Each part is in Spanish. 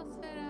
closer.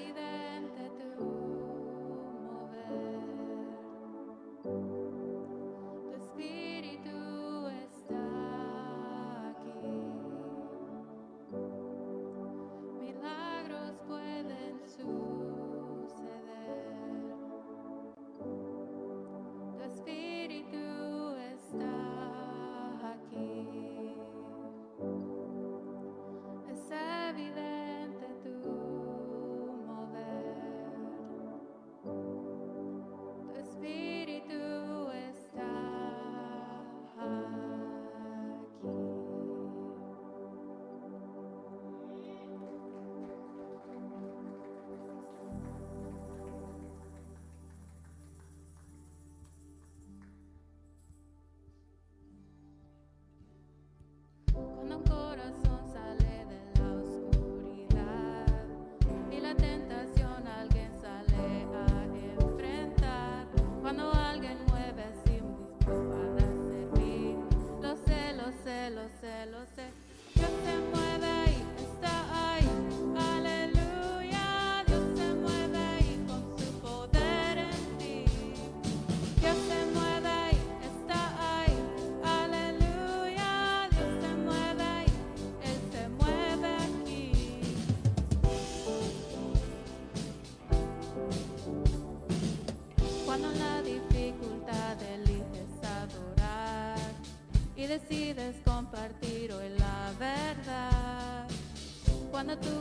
only there. Cuando un corazón Cuando tu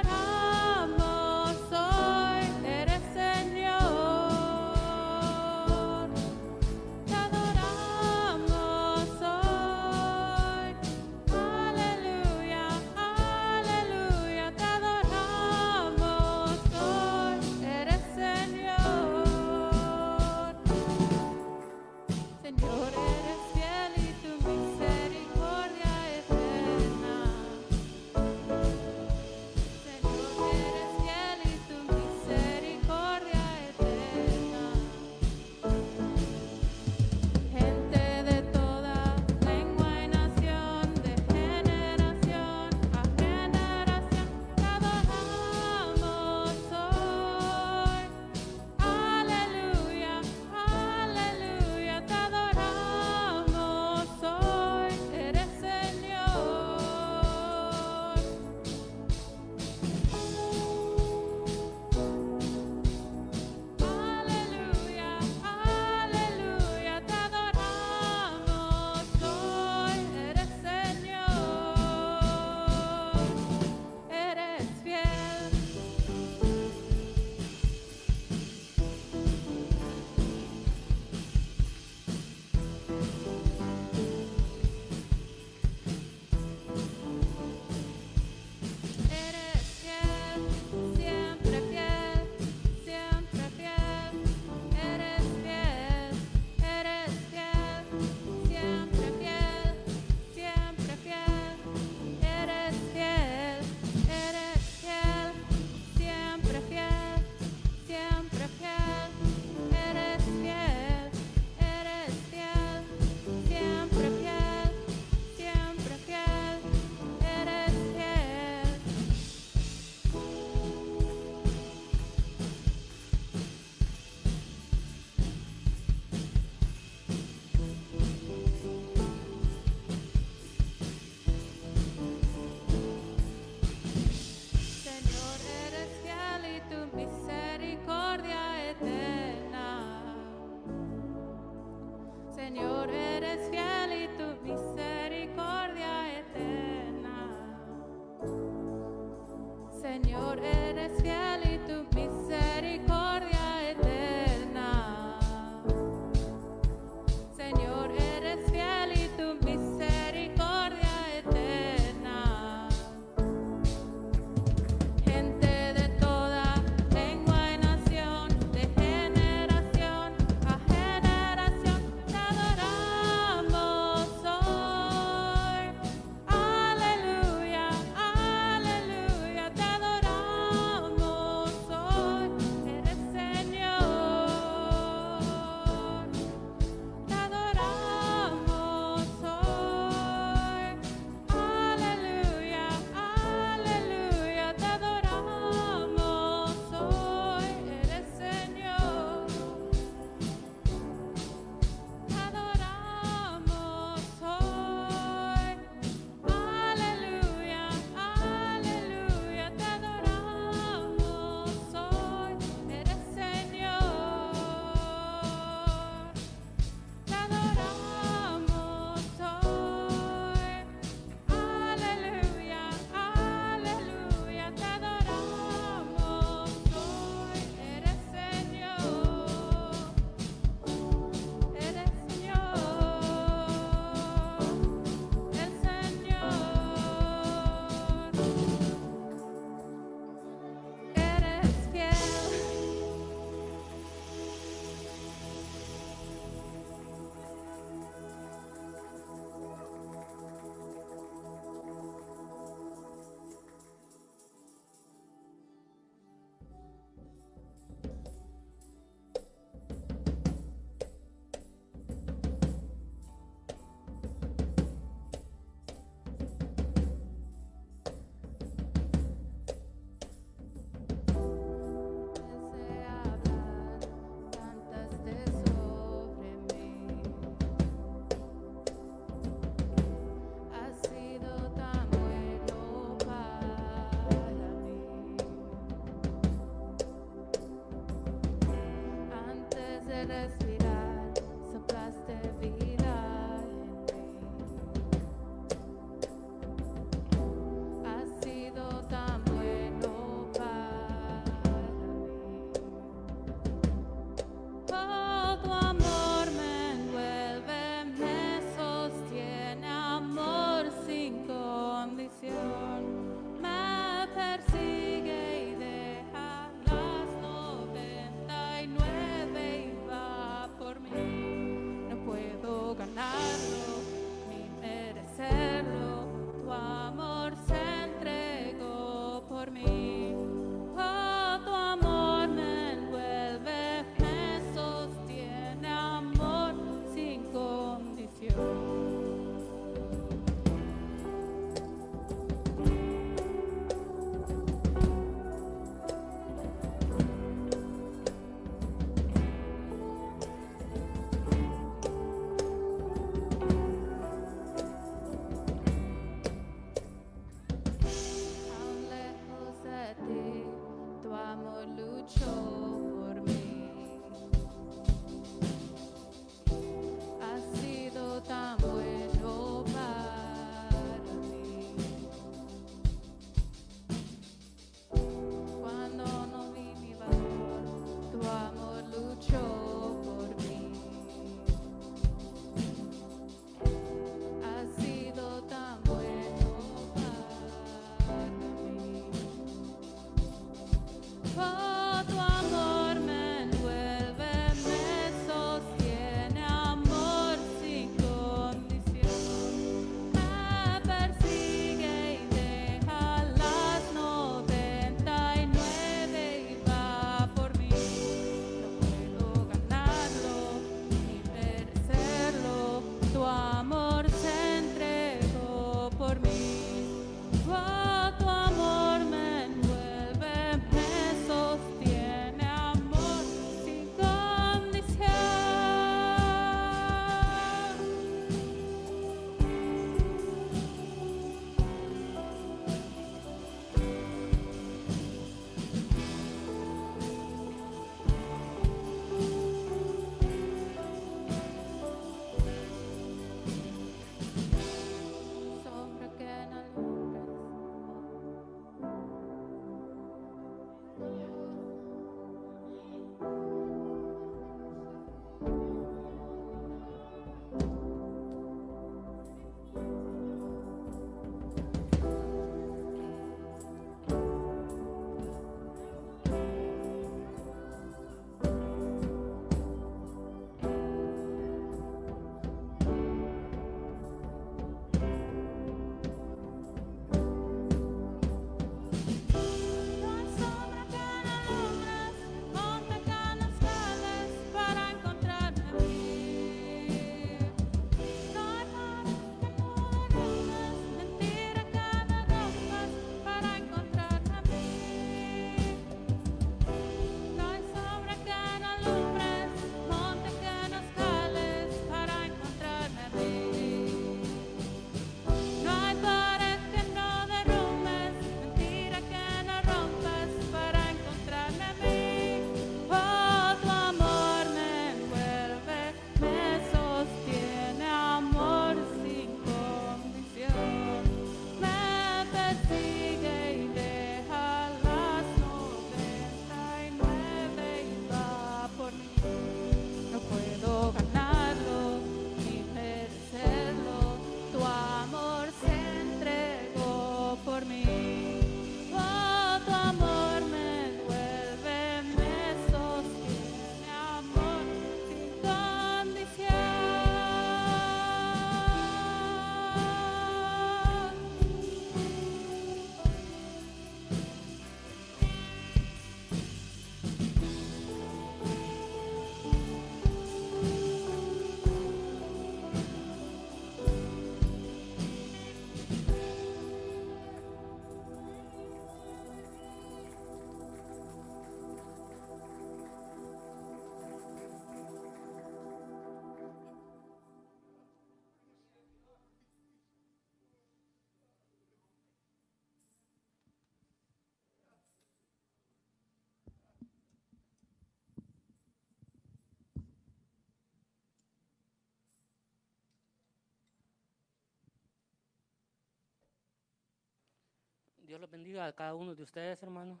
Dios los bendiga a cada uno de ustedes, hermano.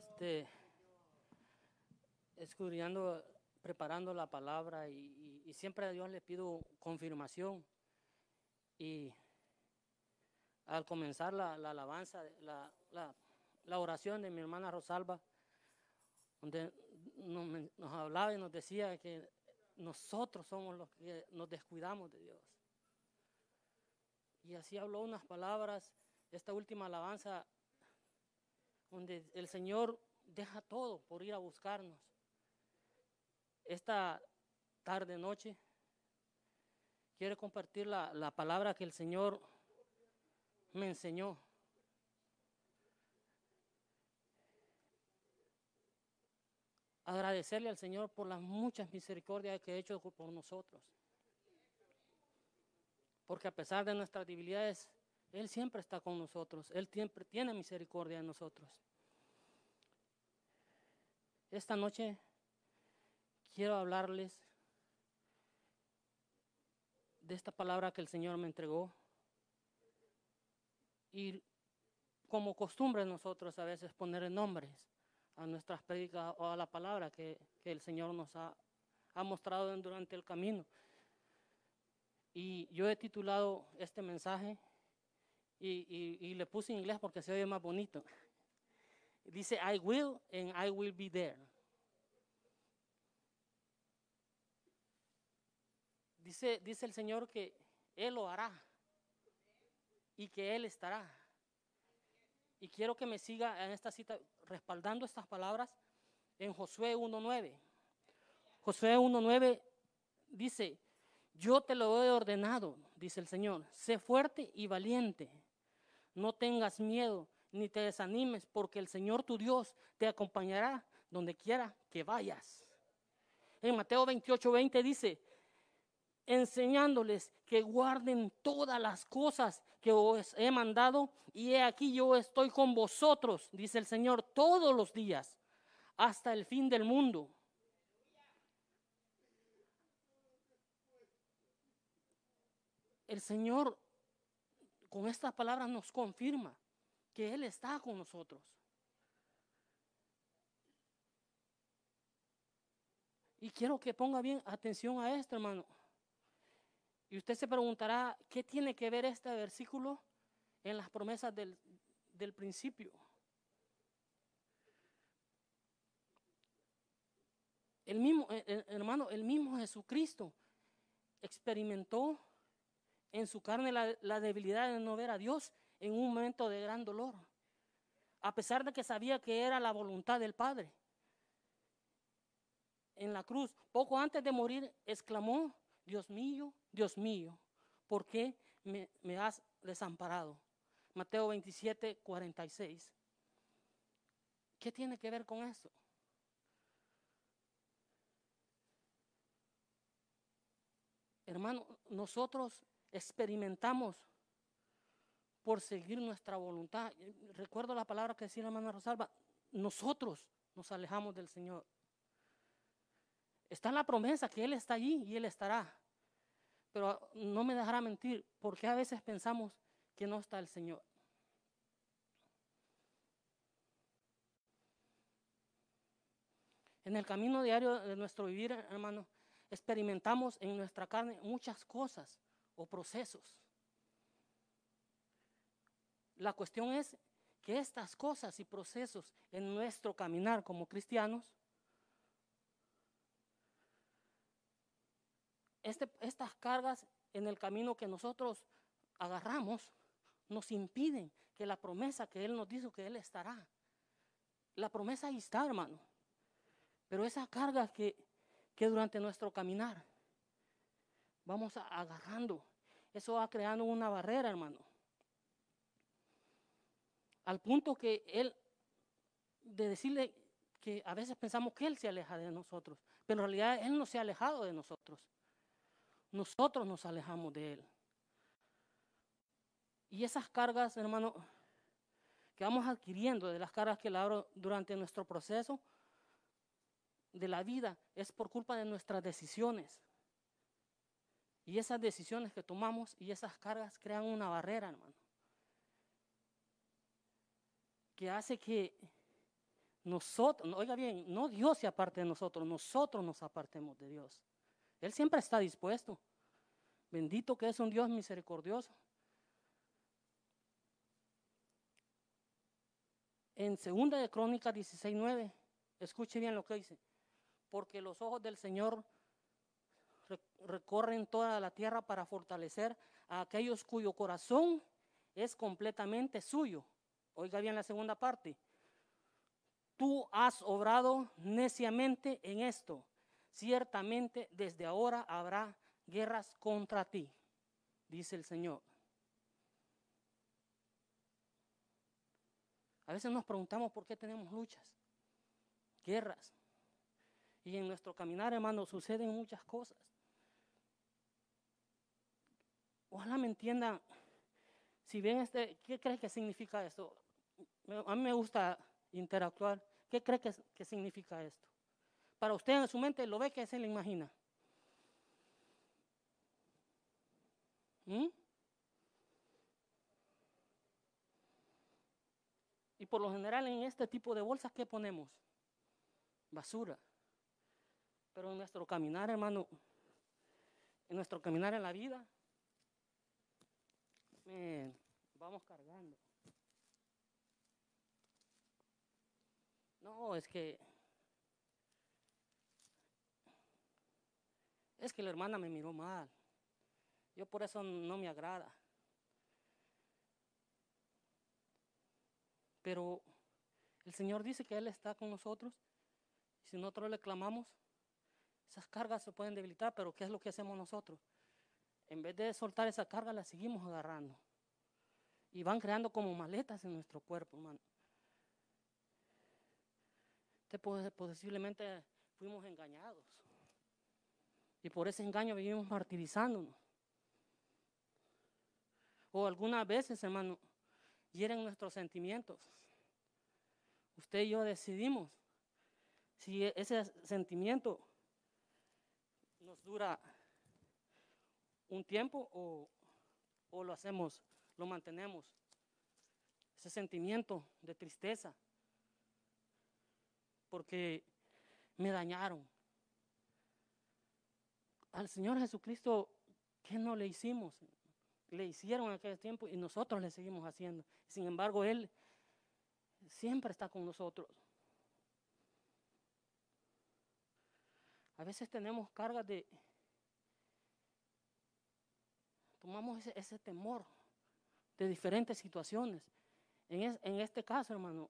Este, escudriñando, preparando la palabra y, siempre a Dios le pido confirmación. Y al comenzar la, la alabanza, la, oración de mi hermana Rosalba, donde nos hablaba y nos decía que nosotros somos los que nos descuidamos de Dios. Y así habló unas palabras, esta última alabanza, donde el Señor deja todo por ir a buscarnos. Esta tarde, noche, quiero compartir la, la palabra que el Señor me enseñó. Agradecerle al Señor por las muchas misericordias que ha hecho por nosotros. Porque a pesar de nuestras debilidades, Él siempre está con nosotros. Él siempre tiene misericordia de nosotros. Esta noche quiero hablarles de esta palabra que el Señor me entregó. Y como costumbre nosotros a veces poner nombres a nuestras prédicas o a la palabra que, el Señor nos ha, mostrado durante el camino. Y yo he titulado este mensaje y, y- le puse en inglés porque se oye más bonito. Dice, I will and I will be there. Dice, dice el Señor que Él lo hará y que Él estará. Y quiero que me siga en esta cita respaldando estas palabras en Josué 1.9. Josué 1.9 dice, yo te lo he ordenado, dice el Señor, sé fuerte y valiente. No tengas miedo ni te desanimes, porque el Señor tu Dios te acompañará donde quiera que vayas. En Mateo 28.20 dice, enseñándoles que guarden todas las cosas que os he mandado, y he aquí yo estoy con vosotros, dice el Señor, todos los días, hasta el fin del mundo. El Señor con estas palabras nos confirma que Él está con nosotros. Y quiero que ponga bien atención a esto, hermano. Y usted se preguntará, ¿qué tiene que ver este versículo en las promesas del, del principio? El mismo, eh, eh, hermano, el mismo Jesucristo experimentó en su carne la, debilidad de no ver a Dios en un momento de gran dolor, a pesar de que sabía que era la voluntad del Padre. En la cruz, poco antes de morir, exclamó, Dios mío, Dios mío, ¿por qué me, me has desamparado? Mateo 27, 46. ¿Qué tiene que ver con eso? Hermano, nosotros experimentamos por seguir nuestra voluntad. Recuerdo la palabra que decía la hermana Rosalba, nosotros nos alejamos del Señor. Está la promesa que Él está allí y Él estará. Pero no me dejará mentir, porque a veces pensamos que no está el Señor. En el camino diario de nuestro vivir, hermano, experimentamos en nuestra carne muchas cosas o procesos. La cuestión es que estas cosas y procesos en nuestro caminar como cristianos, este- estas cargas en el camino que nosotros agarramos nos impiden que la promesa que Él nos dijo que Él estará. La promesa ahí está, hermano. Pero esa carga que, que durante nuestro caminar vamos agarrando, eso va creando una barrera, hermano. Al punto que Él, de decirle que a veces pensamos que Él se aleja de nosotros, pero en realidad Él no se ha alejado de nosotros. Nosotros nos alejamos de Él. Y esas cargas, hermano, que vamos adquiriendo, de las cargas que labro durante nuestro proceso de la vida, es por culpa de nuestras decisiones. Y esas decisiones que tomamos y esas cargas crean una barrera, hermano. que hace que nosotros, oiga bien, no Dios se aparte de nosotros, nosotros nos apartemos de Dios. Él siempre está dispuesto. Bendito que es un Dios misericordioso. En segunda de Crónicas 16:9, escuche bien lo que dice, porque los ojos del Señor recorren toda la tierra para fortalecer a aquellos cuyo corazón es completamente suyo. Oiga bien la segunda parte. Tú has obrado neciamente en esto. Ciertamente desde ahora habrá guerras contra ti, dice el Señor. A veces nos preguntamos por qué tenemos luchas, guerras. Y en nuestro caminar, hermano, suceden muchas cosas. Ojalá me entiendan. Si ven este, ¿qué cree que significa esto? A mí me gusta interactuar. ¿Qué cree que, que significa esto? Para usted en su mente lo ve que se le imagina. ¿Mm? Y por lo general en este tipo de bolsas, ¿qué ponemos? Basura. Pero en nuestro caminar, hermano, en nuestro caminar en la vida, vamos cargando. No, es que es que la hermana me miró mal. Yo por eso no me agrada. Pero el Señor dice que Él está con nosotros. Y si nosotros le clamamos, esas cargas se pueden debilitar, pero ¿qué es lo que hacemos nosotros? En vez de soltar esa carga, la seguimos agarrando. Y van creando como maletas en nuestro cuerpo, hermano. posiblemente fuimos engañados. Y por ese engaño vivimos martirizándonos. O algunas veces, hermano, hieren nuestros sentimientos. Usted y yo decidimos si ese sentimiento nos dura un tiempo o, o lo hacemos, lo mantenemos. Ese sentimiento de tristeza. Porque me dañaron. Al Señor Jesucristo, ¿qué no le hicimos? le hicieron en aquel tiempo y nosotros le seguimos haciendo. Sin embargo, Él siempre está con nosotros. A veces tenemos cargas de... Tomamos ese, temor de diferentes situaciones. En, este caso, hermano,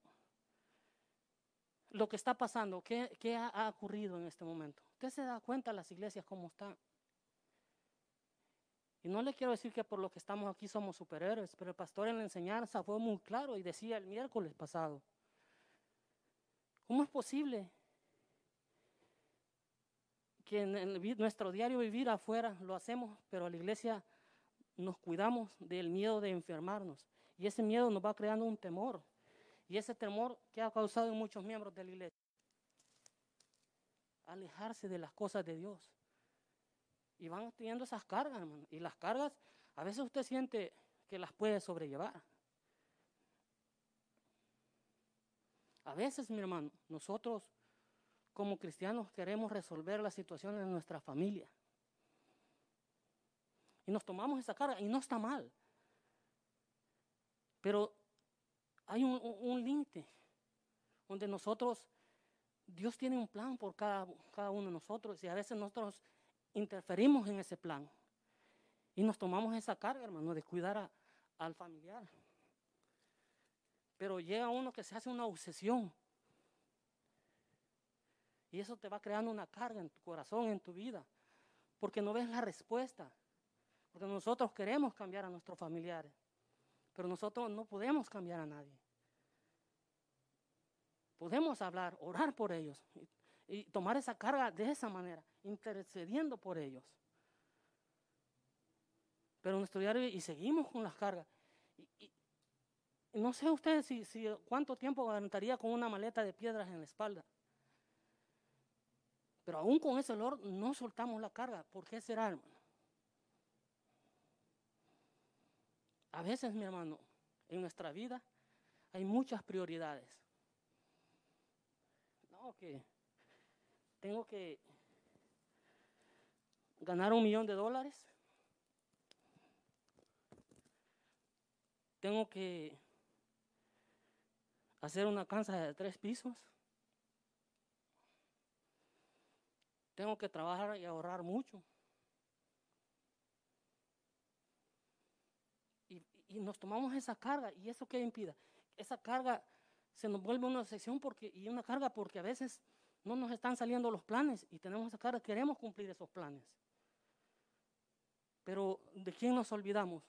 lo que está pasando, ¿qué, ha, ocurrido en este momento? Usted se da cuenta las iglesias cómo están. Y no le quiero decir que por lo que estamos aquí somos superhéroes, pero el pastor en la enseñanza fue muy claro y decía el miércoles pasado, ¿cómo es posible que en nuestro diario vivir afuera lo hacemos, pero la iglesia nos cuidamos del miedo de enfermarnos? Y ese miedo nos va creando un temor. Y ese temor que ha causado en muchos miembros de la iglesia. Alejarse de las cosas de Dios. Y van teniendo esas cargas, hermano. Y las cargas, a veces usted siente que las puede sobrellevar. A veces, mi hermano, nosotros como cristianos queremos resolver las situaciones de nuestra familia. Y nos tomamos esa carga y no está mal. Pero hay un, límite donde nosotros, Dios tiene un plan por cada, cada uno de nosotros y a veces nosotros interferimos en ese plan. Y nos tomamos esa carga, hermano, de cuidar al familiar. Pero llega uno que se hace una obsesión. Y eso te va creando una carga en tu corazón, en tu vida. Porque no ves la respuesta. Porque nosotros queremos cambiar a nuestros familiares. Pero nosotros no podemos cambiar a nadie. Podemos hablar, orar por ellos y tomar esa carga de esa manera, intercediendo por ellos. Pero nuestro diario, y seguimos con las cargas. No sé ustedes si, cuánto tiempo aguantaría con una maleta de piedras en la espalda. Pero aún con ese olor no soltamos la carga. ¿Por qué será, hermano? A veces, mi hermano, en nuestra vida hay muchas prioridades. No, que tengo que ganar un millón de dólares. Tengo que hacer una casa de tres pisos. Tengo que trabajar y ahorrar mucho. Y, nos tomamos esa carga. ¿Y eso qué impida? Esa carga se nos vuelve una sección porque, y una carga porque a veces no nos están saliendo los planes y tenemos esa carga, queremos cumplir esos planes. Pero ¿de quién nos olvidamos?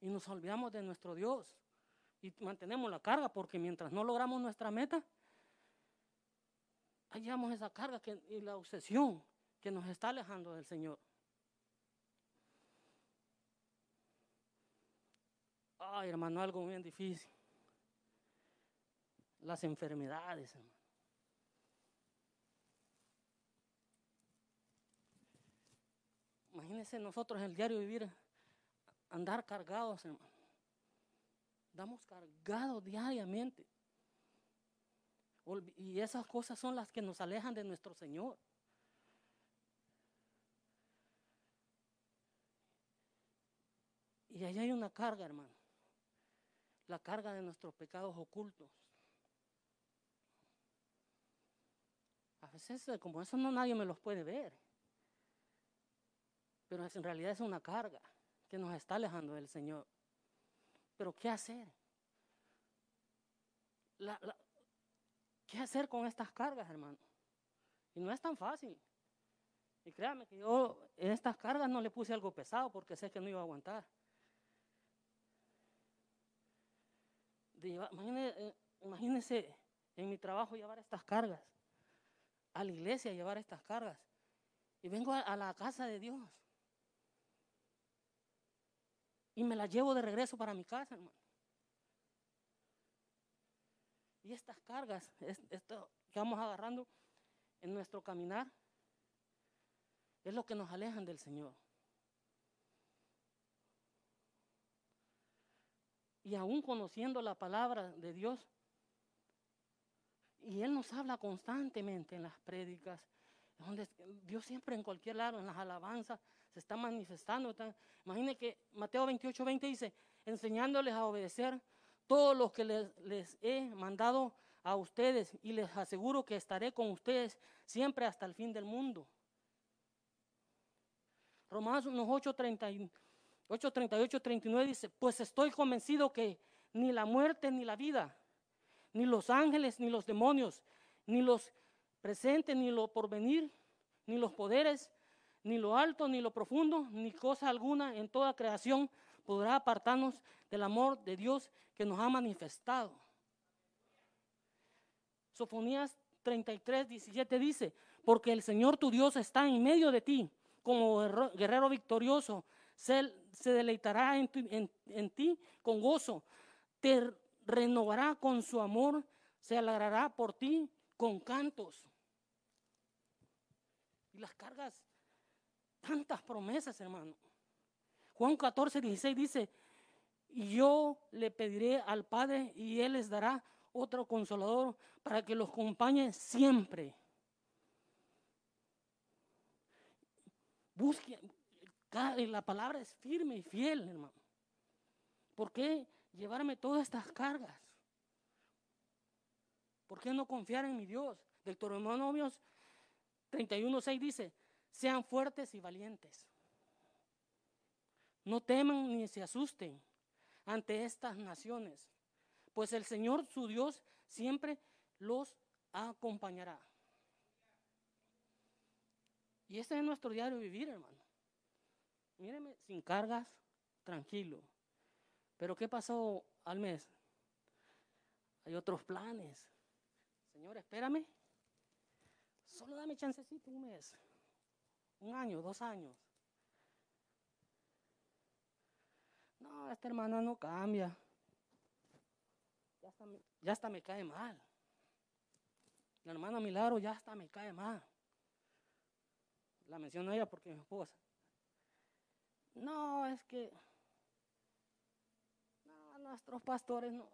Y nos olvidamos de nuestro Dios. Y mantenemos la carga porque mientras no logramos nuestra meta, hallamos esa carga y la obsesión que nos está alejando del Señor. Ay, hermano, algo bien difícil. Las enfermedades, hermano. Imagínense nosotros el diario vivir, andar cargados, hermano. Damos cargados diariamente. Y esas cosas son las que nos alejan de nuestro Señor. Y ahí hay una carga, hermano. La carga de nuestros pecados ocultos. A veces, eh, como eso no nadie me los puede ver. Pero en realidad es una carga que nos está alejando del Señor. Pero ¿qué hacer? ¿Qué hacer con estas cargas, hermano? Y no es tan fácil. Y créame que yo en estas cargas no le puse algo pesado porque sé que no iba a aguantar. De eh, imagínense en mi trabajo llevar estas cargas, a la iglesia llevar estas cargas. Y vengo a, a la casa de Dios. Y me las llevo de regreso para mi casa, hermano. Y estas cargas, es- esto que vamos agarrando en nuestro caminar, es lo que nos alejan del Señor. Y aún conociendo la palabra de Dios, y Él nos habla constantemente en las prédicas, donde Dios siempre en cualquier lado, en las alabanzas, se está manifestando. está- Imagine que Mateo 28, 20 dice, enseñándoles a obedecer todo lo que les, he mandado a ustedes y les aseguro que estaré con ustedes siempre hasta el fin del mundo. Romanos 8, 8, 38, 39 dice, pues estoy convencido que ni la muerte ni la vida, ni los ángeles ni los demonios, ni los presentes ni lo porvenir, ni los poderes, ni lo alto ni lo profundo, ni cosa alguna en toda creación podrá apartarnos del amor de Dios que nos ha manifestado. Sofonías 33, 17 dice, porque el Señor tu Dios está en medio de ti, como guerrero victorioso, se, deleitará en, ti con gozo, te renovará con su amor, se alegrará por ti con cantos. Y las cargas, tantas promesas, hermano. Juan 14, 16 dice, y yo le pediré al Padre y Él les dará otro consolador para que los acompañe siempre. Busque, ca- la palabra es firme y fiel, hermano. ¿Por qué llevarme todas estas cargas? ¿Por qué no confiar en mi Dios? Deuteronomios 31.6 dice, sean fuertes y valientes. No teman ni se asusten ante estas naciones, pues el Señor su Dios siempre los acompañará. Y este es nuestro diario vivir, hermano. Míreme, sin cargas, tranquilo. Pero ¿qué pasó al mes? Hay otros planes. Señor, espérame. Solo dame chancecito un mes. Un año, dos años. No, esta hermana no cambia. Ya hasta me, ya hasta me cae mal. La hermana Milagro ya hasta me cae mal. La menciono a ella porque es mi esposa. No, es que. No, nuestros pastores no.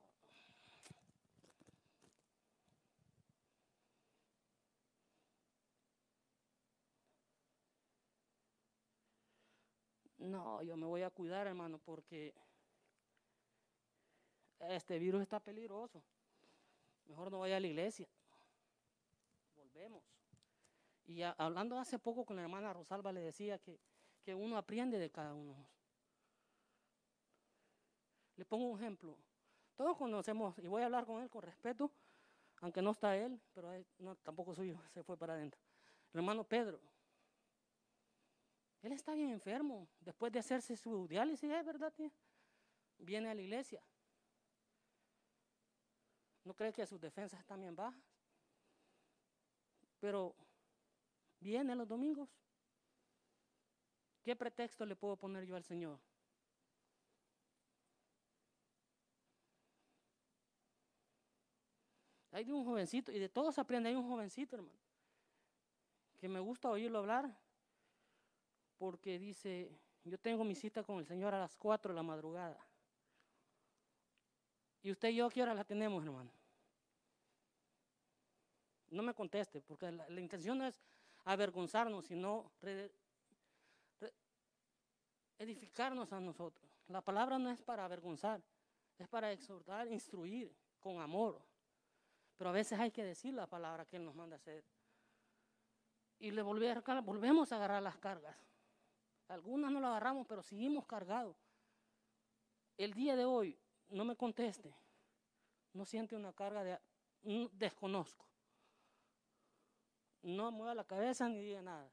No, yo me voy a cuidar, hermano, porque este virus está peligroso. Mejor no vaya a la iglesia. Volvemos. Y hablando hace poco con la hermana Rosalba, le decía que, que uno aprende de cada uno. Le pongo un ejemplo. Todos conocemos, y voy a hablar con él con respeto, aunque no está él, pero tampoco suyo, se fue para adentro. El hermano Pedro. Él está bien enfermo. Después de hacerse su diálisis, es verdad, tía. Viene a la iglesia. ¿No cree que sus defensas están bien bajas? Pero viene los domingos. ¿Qué pretexto le puedo poner yo al Señor? Hay de un jovencito, y de todos aprende, hay un jovencito, hermano, que me gusta oírlo hablar, porque dice, yo tengo mi cita con el Señor a las 4 de la madrugada. ¿Y usted y yo qué hora la tenemos, hermano? No me conteste, porque la, intención no es avergonzarnos, sino re, edificarnos a nosotros. La palabra no es para avergonzar, es para exhortar, instruir con amor. Pero a veces hay que decir la palabra que Él nos manda hacer. Y le volvemos a agarrar las cargas. Algunas no las agarramos, pero seguimos cargados. El día de hoy, no me conteste, no siente una carga de desconozco. No mueva la cabeza ni diga nada.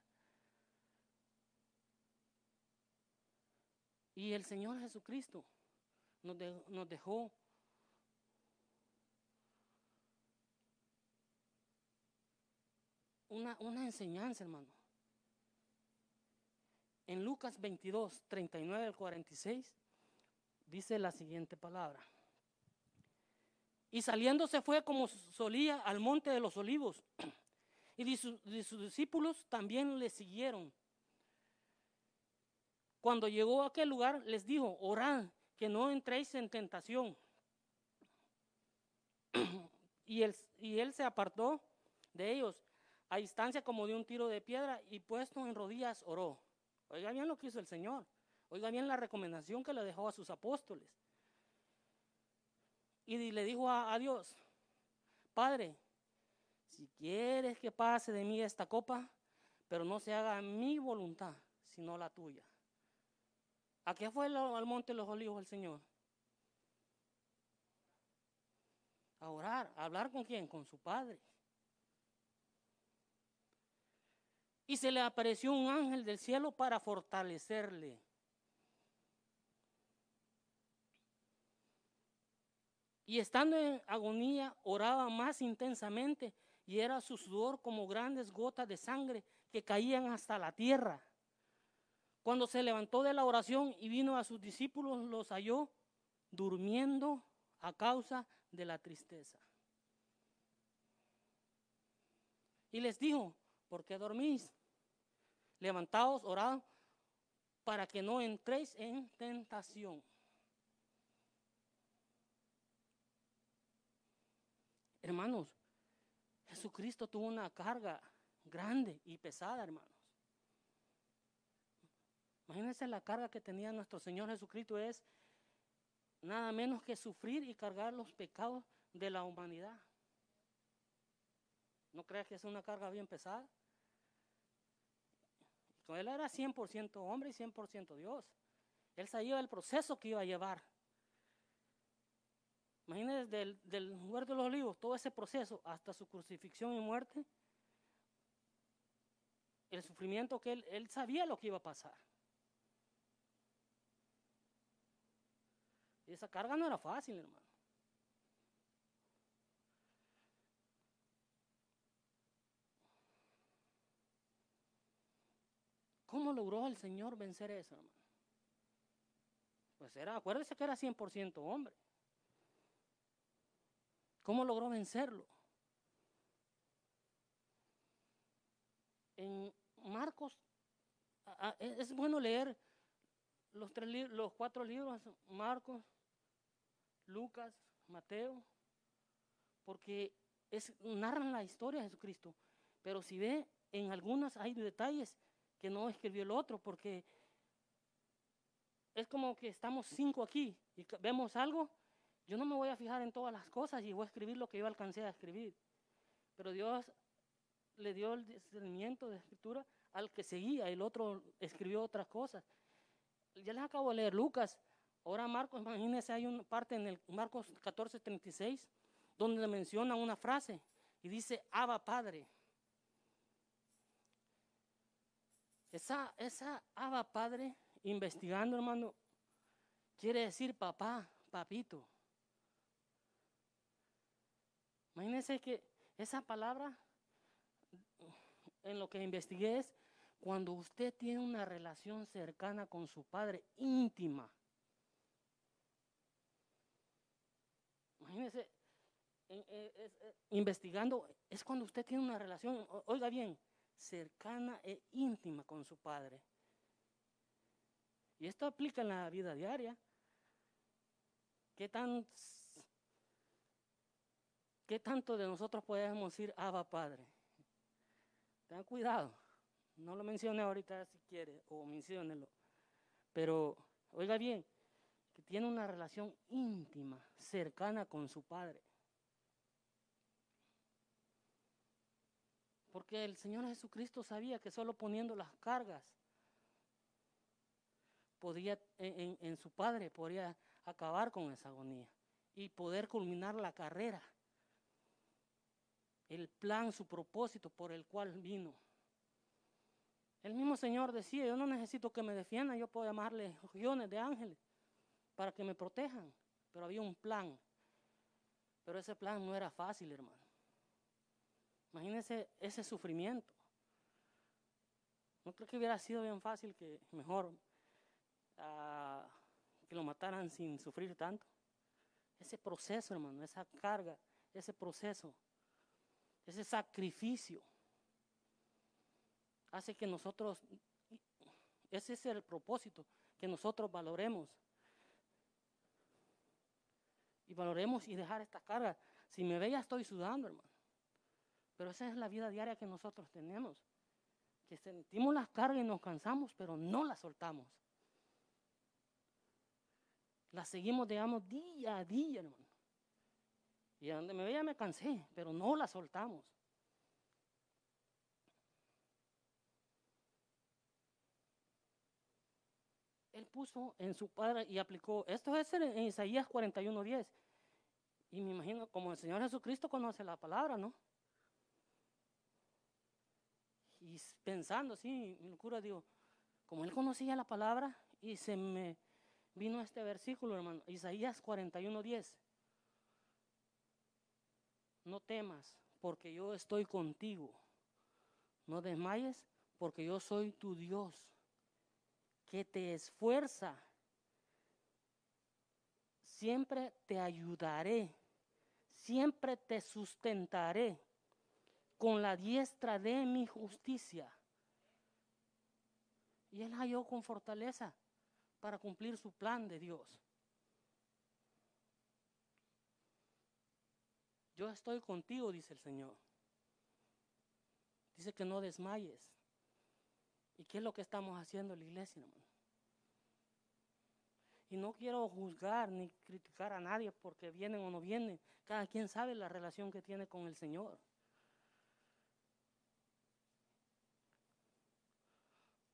Y el Señor Jesucristo nos, de, nos dejó una, enseñanza, hermano. En Lucas 22, 39 al 46, dice la siguiente palabra. Y saliendo se fue como solía al monte de los olivos. Y sus discípulos también le siguieron. Cuando llegó a aquel lugar, les dijo, orad, que no entréis en tentación. y, él, y él se apartó de ellos a distancia como de un tiro de piedra y puesto en rodillas oró. Oiga bien lo que hizo el Señor. Oiga bien la recomendación que le dejó a sus apóstoles. Y le dijo a, a Dios, Padre, si quieres que pase de mí esta copa, pero no se haga mi voluntad, sino la tuya. ¿A qué fue al monte de los olivos el Señor? A orar, a hablar con quién, con su Padre. Y se le apareció un ángel del cielo para fortalecerle. Y estando en agonía, oraba más intensamente y era su sudor como grandes gotas de sangre que caían hasta la tierra. Cuando se levantó de la oración y vino a sus discípulos, los halló durmiendo a causa de la tristeza. Y les dijo, ¿por qué dormís? Levantaos, orad, para que no entréis en tentación. Hermanos, Jesucristo tuvo una carga grande y pesada, hermanos. Imagínense la carga que tenía nuestro Señor Jesucristo es nada menos que sufrir y cargar los pecados de la humanidad. ¿No crees que es una carga bien pesada? Él era 100% hombre y 100% Dios. Él sabía el proceso que iba a llevar. Imagínense del, del huerto de los olivos, todo ese proceso hasta su crucifixión y muerte. El sufrimiento que él sabía lo que iba a pasar. Esa carga no era fácil, hermano. ¿Cómo logró el Señor vencer eso, hermano? Pues era, acuérdese que era 100% hombre. ¿Cómo logró vencerlo? En Marcos, es bueno leer los, tres, los cuatro libros, Marcos, Lucas, Mateo, porque es, narran la historia de Jesucristo. Pero si ve, en algunas hay detalles que no escribió el otro, porque es como que estamos cinco aquí y vemos algo, yo no me voy a fijar en todas las cosas y voy a escribir lo que yo alcancé a escribir. Pero Dios le dio el discernimiento de escritura al que seguía, el otro escribió otras cosas. Ya les acabo de leer Lucas. Ahora Marcos, imagínense, hay una parte en el Marcos 14, 36, donde le menciona una frase y dice, Abba Padre. Esa, esa Abba Padre, investigando, hermano, quiere decir papá, papito. Imagínense que esa palabra, en lo que investigué es cuando usted tiene una relación cercana con su padre, íntima. Imagínense, en- eh, eh, investigando, es cuando usted tiene una relación, oiga bien, cercana e íntima con su padre. Y esto aplica en la vida diaria. ¿Qué, tan, ¿Qué tanto de nosotros podemos decir, Abba Padre? Tengan cuidado. No lo mencione ahorita si quiere, o menciónelo. Pero, oiga bien, que tiene una relación íntima, cercana con su Padre. Porque el Señor Jesucristo sabía que solo poniendo las cargas en, su Padre podría acabar con esa agonía y poder culminar la carrera, el plan, su propósito por el cual vino. El mismo Señor decía, yo no necesito que me defiendan, yo puedo llamarle millones de ángeles para que me protejan, pero había un plan. Pero ese plan no era fácil, hermano. Imagínense ese sufrimiento. No creo que hubiera sido bien fácil que mejor ah, que lo mataran sin sufrir tanto. Ese proceso, hermano, esa carga, ese proceso, ese sacrificio, hace que nosotros, ese es el propósito, que nosotros valoremos. Y valoremos y dejar esta carga. Si me ve, estoy sudando, hermano. Pero esa es la vida diaria que nosotros tenemos. Que sentimos las cargas y nos cansamos, pero no las soltamos. Las seguimos, digamos, día a día, hermano. Y donde me veía me cansé, pero no las soltamos. Puso en su padre y aplicó. Esto es en Isaías 41:10. Y me imagino, como el Señor Jesucristo conoce la palabra, ¿no? Y pensando así, mi locura, digo, como él conocía la palabra, y se me vino este versículo, hermano, Isaías 41:10. No temas, porque yo estoy contigo. No desmayes, porque yo soy tu Dios, que te esfuerza. Siempre te ayudaré, siempre te sustentaré con la diestra de mi justicia. Y él halló con fortaleza para cumplir su plan de Dios. Yo estoy contigo, dice el Señor. Dice que no desmayes. ¿Y qué es lo que estamos haciendo en la iglesia, hermano? Y no quiero juzgar ni criticar a nadie porque vienen o no vienen. Cada quien sabe la relación que tiene con el Señor.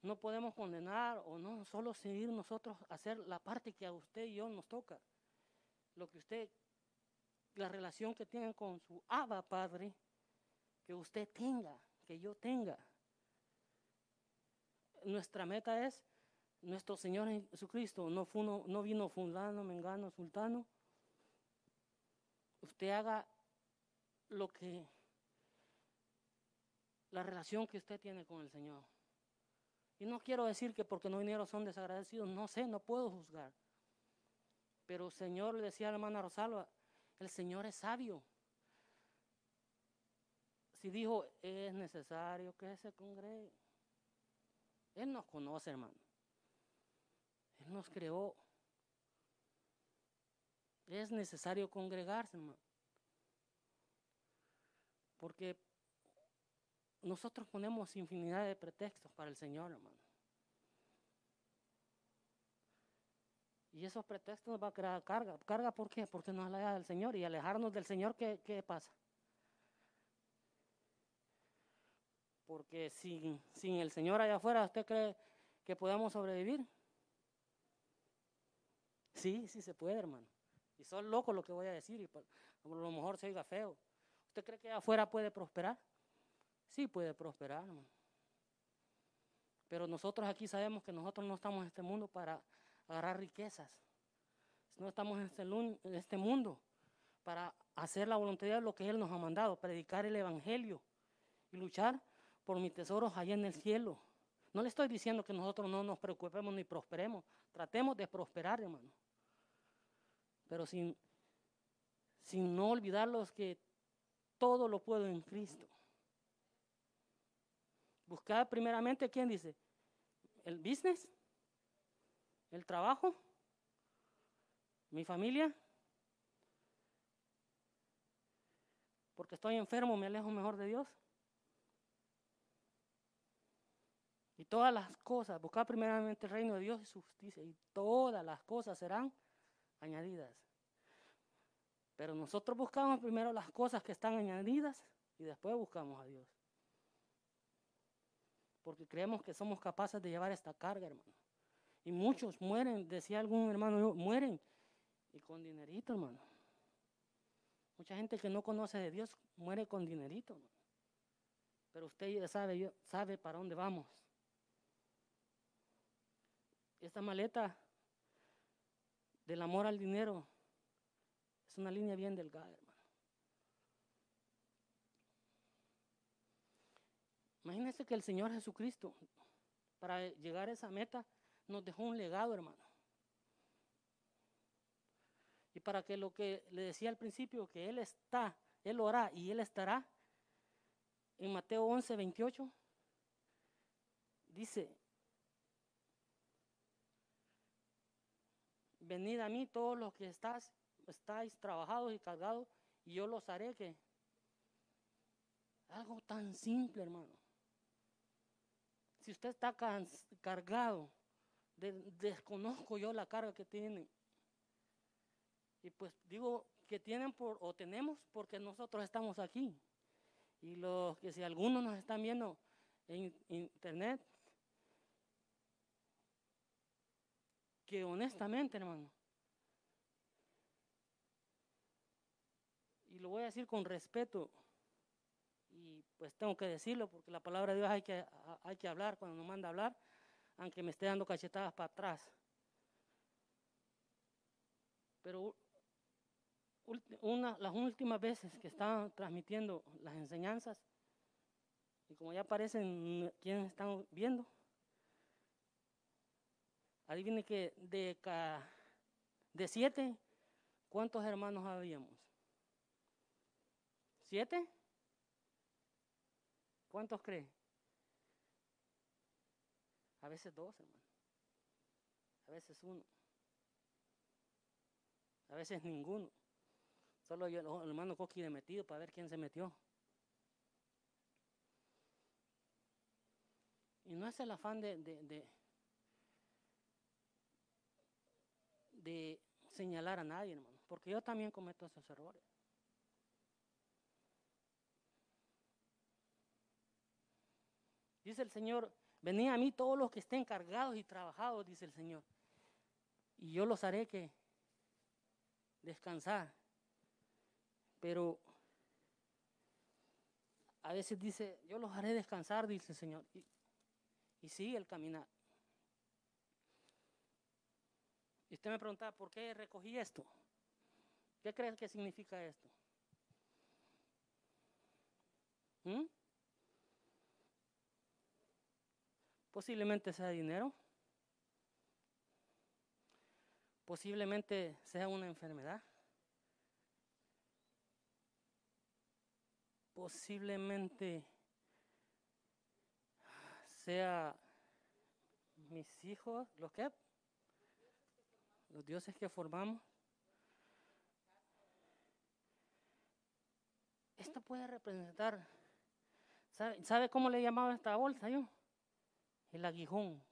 No podemos condenar o no, solo seguir nosotros hacer la parte que a usted y yo nos toca. Lo que usted, la relación que tiene con su Abba Padre, que usted tenga, que yo tenga. Nuestra meta es nuestro Señor Jesucristo, no, vino fulano, mengano, sultano. Usted haga lo que, la relación que usted tiene con el Señor. Y no quiero decir que porque no vinieron son desagradecidos, no sé, no puedo juzgar. Pero el Señor, le decía a la hermana Rosalba, el Señor es sabio. Si dijo, es necesario que se congregue. Él nos conoce, hermano. Él nos creó. Es necesario congregarse, hermano. Porque nosotros ponemos infinidad de pretextos para el Señor, hermano. Y esos pretextos nos va a crear carga. ¿Carga por qué? Porque nos aleja del Señor. Y alejarnos del Señor, ¿qué, qué pasa? Porque sin, sin el Señor allá afuera, ¿usted cree que podamos sobrevivir? Sí, sí se puede, hermano. Y son locos lo que voy a decir, y por, a lo mejor se oiga feo. ¿Usted cree que allá afuera puede prosperar? Sí puede prosperar, hermano. Pero nosotros aquí sabemos que nosotros no estamos en este mundo para agarrar riquezas. No estamos en este, en este mundo para hacer la voluntad de lo que Él nos ha mandado, predicar el Evangelio y luchar por mis tesoros allá en el cielo. No le estoy diciendo que nosotros no nos preocupemos ni prosperemos. Tratemos de prosperar, hermano. Pero sin, sin no olvidarlos que todo lo puedo en Cristo. Buscar primeramente, ¿quién dice? ¿El business? ¿El trabajo? ¿Mi familia? Porque estoy enfermo, me alejo mejor de Dios. Y todas las cosas, buscar primeramente el reino de Dios y su justicia, y todas las cosas serán añadidas. Pero nosotros buscamos primero las cosas que están añadidas y después buscamos a Dios. Porque creemos que somos capaces de llevar esta carga, hermano. Y muchos mueren, decía algún hermano, yo, mueren y con dinerito, hermano. Mucha gente que no conoce de Dios muere con dinerito, hermano. Pero usted ya sabe, sabe para dónde vamos. Esta maleta del amor al dinero es una línea bien delgada, hermano. Imagínense que el Señor Jesucristo, para llegar a esa meta, nos dejó un legado, hermano. Y para que lo que le decía al principio, que Él está, Él lo hará y Él estará, en Mateo 11, 28, dice, venid a mí todos los que estás, estáis trabajados y cargados, y yo los haré que... Algo tan simple, hermano. Si usted está cargado, de- desconozco yo la carga que tienen. Y pues digo que tienen por, o tenemos porque nosotros estamos aquí. Y los que si algunos nos están viendo en internet, que honestamente, hermano, y lo voy a decir con respeto, y pues tengo que decirlo porque la palabra de Dios hay que, hay que hablar cuando nos manda hablar, aunque me esté dando cachetadas para atrás. Pero una, las últimas veces que estaban transmitiendo las enseñanzas, y como ya aparecen quienes están viendo, adivine que de, ca- de siete, ¿cuántos hermanos habíamos? ¿Siete? ¿Cuántos cree? A veces dos, hermano. A veces uno. A veces ninguno. Solo yo, el hermano Coqui de metido para ver quién se metió. Y no es el afán de, de, de, de señalar a nadie, hermano, porque yo también cometo esos errores. Dice el Señor, venid a mí todos los que estén cargados y trabajados, dice el Señor, y yo los haré que descansar. Pero a veces dice, yo los haré descansar, dice el Señor, y, y sigue el caminar. Y usted me preguntaba, ¿por qué recogí esto? ¿Qué crees que significa esto? ¿Mm? Posiblemente sea dinero. Posiblemente sea una enfermedad. Posiblemente sea mis hijos, los que los dioses que formamos, esto puede representar, ¿sabe, cómo le llamaba esta bolsa yo? El aguijón.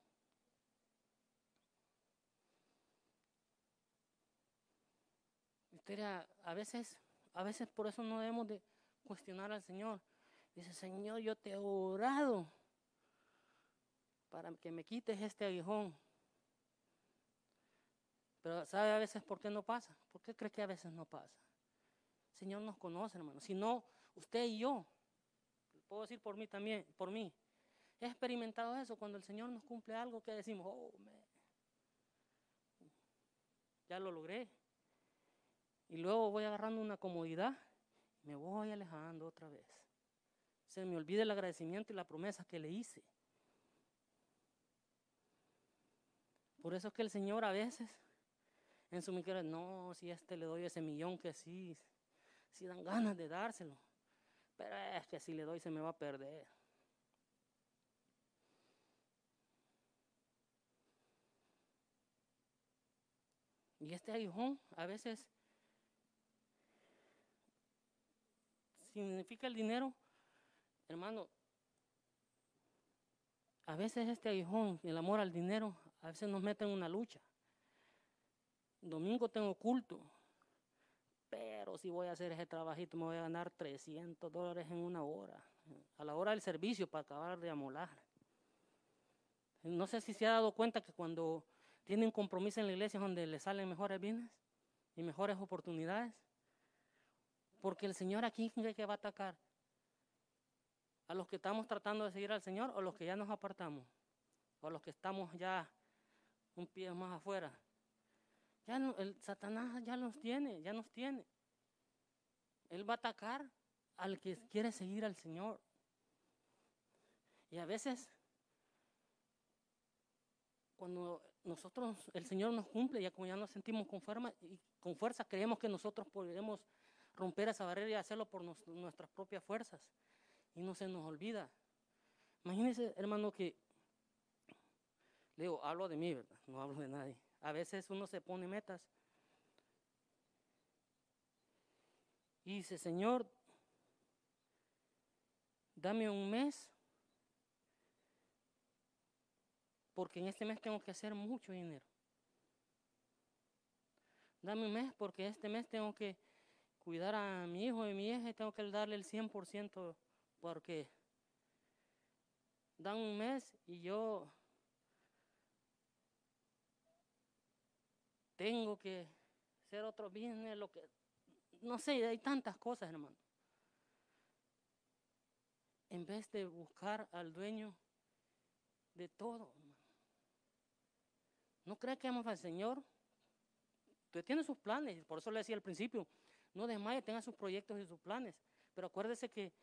Usted a veces, a veces por eso no debemos de cuestionar al Señor. Dice, Señor, yo te he orado para que me quites este aguijón. Pero ¿sabe a veces por qué no pasa? ¿Por qué cree que a veces no pasa? El Señor nos conoce, hermano. Si no, usted y yo, puedo decir por mí también, por mí, he experimentado eso cuando el Señor nos cumple algo que decimos, oh, me- ya lo logré. Y luego voy agarrando una comodidad y me voy alejando otra vez. Se me olvida el agradecimiento y la promesa que le hice. Por eso es que el Señor a veces en su micro, no, si a este le doy ese millón que sí, sí dan ganas de dárselo. Pero es que si le doy se me va a perder. Y este aguijón a veces significa el dinero, hermano. A veces este aguijón, el amor al dinero, a veces nos mete en una lucha. Domingo tengo culto, pero si voy a hacer ese trabajito me voy a ganar 300 dólares en una hora, a la hora del servicio para acabar de amolar. No sé si se ha dado cuenta que cuando tienen compromiso en la iglesia es donde le salen mejores bienes y mejores oportunidades. Porque el Señor aquí cree que va a atacar a los que estamos tratando de seguir al Señor o los que ya nos apartamos o los que estamos ya un pie más afuera. Ya no, el Satanás ya nos tiene, ya nos tiene. Él va a atacar al que quiere seguir al Señor. Y a veces, cuando nosotros, el Señor nos cumple, ya como ya nos sentimos con y con fuerza creemos que nosotros podemos romper esa barrera y hacerlo por nuestras propias fuerzas. Y no se nos olvida. Imagínense, hermano, que, le digo, hablo de mí, ¿verdad? No hablo de nadie. A veces uno se pone metas y dice, Señor, dame un mes, porque en este mes tengo que hacer mucho dinero. Dame un mes porque este mes tengo que cuidar a mi hijo y mi hija y tengo que darle el 100% porque dan un mes y yo tengo que hacer otro business, lo que, no sé, hay tantas cosas, hermano. En vez de buscar al dueño de todo, hermano. ¿No cree que amamos al Señor? Usted tiene sus planes, por eso le decía al principio, no desmaye, tenga sus proyectos y sus planes. Pero acuérdese que,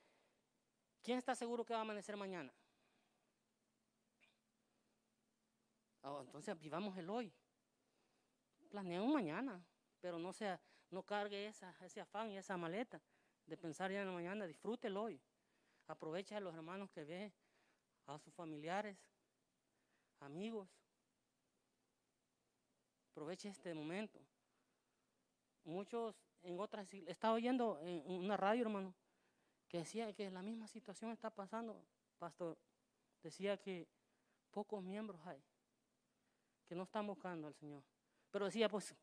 ¿quién está seguro que va a amanecer mañana? Ah, entonces vivamos el hoy. Planea un mañana, pero no sea, no cargue esa, ese afán y esa maleta de pensar ya en la mañana, disfrute el hoy. Aproveche a los hermanos que ve, a sus familiares, amigos. Aproveche este momento. Muchos en otras, estaba oyendo en una radio, hermano, que decía que la misma situación está pasando. Pastor, decía que pocos miembros hay que no están buscando al Señor. Pero decía, pues,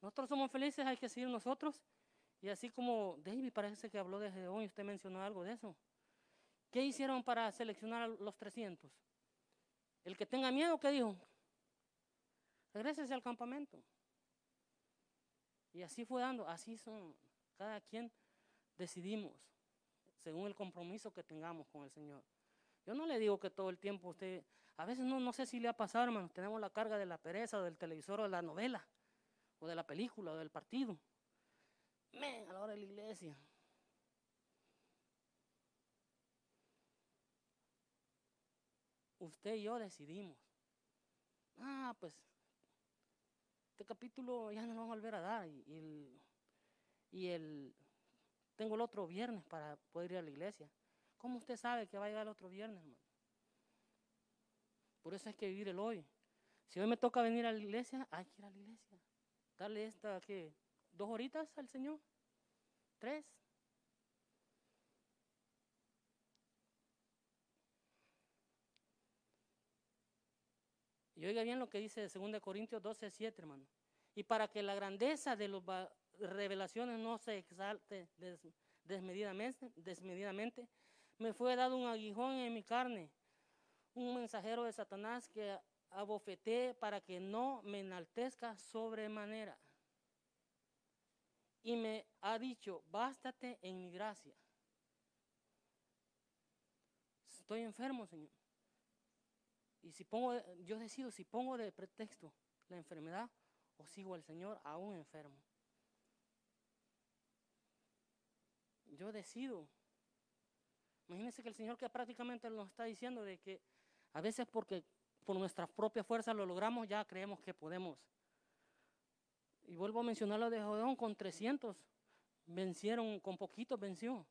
nosotros somos felices, hay que seguir nosotros. Y así como David parece que habló desde hoy, usted mencionó algo de eso. ¿Qué hicieron para seleccionar a los 300? El que tenga miedo, ¿qué dijo? Regrésese al campamento. Y así fue dando, así son, cada quien decidimos, según el compromiso que tengamos con el Señor. Yo no le digo que todo el tiempo usted, a veces no, no sé si le ha pasado, hermano, tenemos la carga de la pereza, o del televisor, o de la novela, o de la película, o del partido. Men, a la hora de la iglesia. Usted y yo decidimos. Ah, pues, este capítulo ya no lo vamos a volver a dar. Y, y el, y el, tengo el otro viernes para poder ir a la iglesia. ¿Cómo usted sabe que va a llegar el otro viernes, hermano? Por eso hay que vivir el hoy. Si hoy me toca venir a la iglesia, hay que ir a la iglesia. Darle esta, ¿qué? ¿Dos horitas al Señor? ¿Tres? Y oiga bien lo que dice 2 Corintios 12, 7, hermano. Y para que la grandeza de las revelaciones no se exalte desmedidamente, desmedidamente, me fue dado un aguijón en mi carne un mensajero de Satanás que abofeté para que no me enaltezca sobremanera. Y me ha dicho, bástate en mi gracia. Estoy enfermo, Señor. Y si pongo, yo decido si pongo de pretexto la enfermedad o sigo al Señor aún enfermo. Yo decido. Imagínense que el Señor que prácticamente nos está diciendo de que a veces porque por nuestra propia fuerza lo logramos, ya creemos que podemos. Y vuelvo a mencionar lo de Jodón, con 300 vencieron, con poquito venció.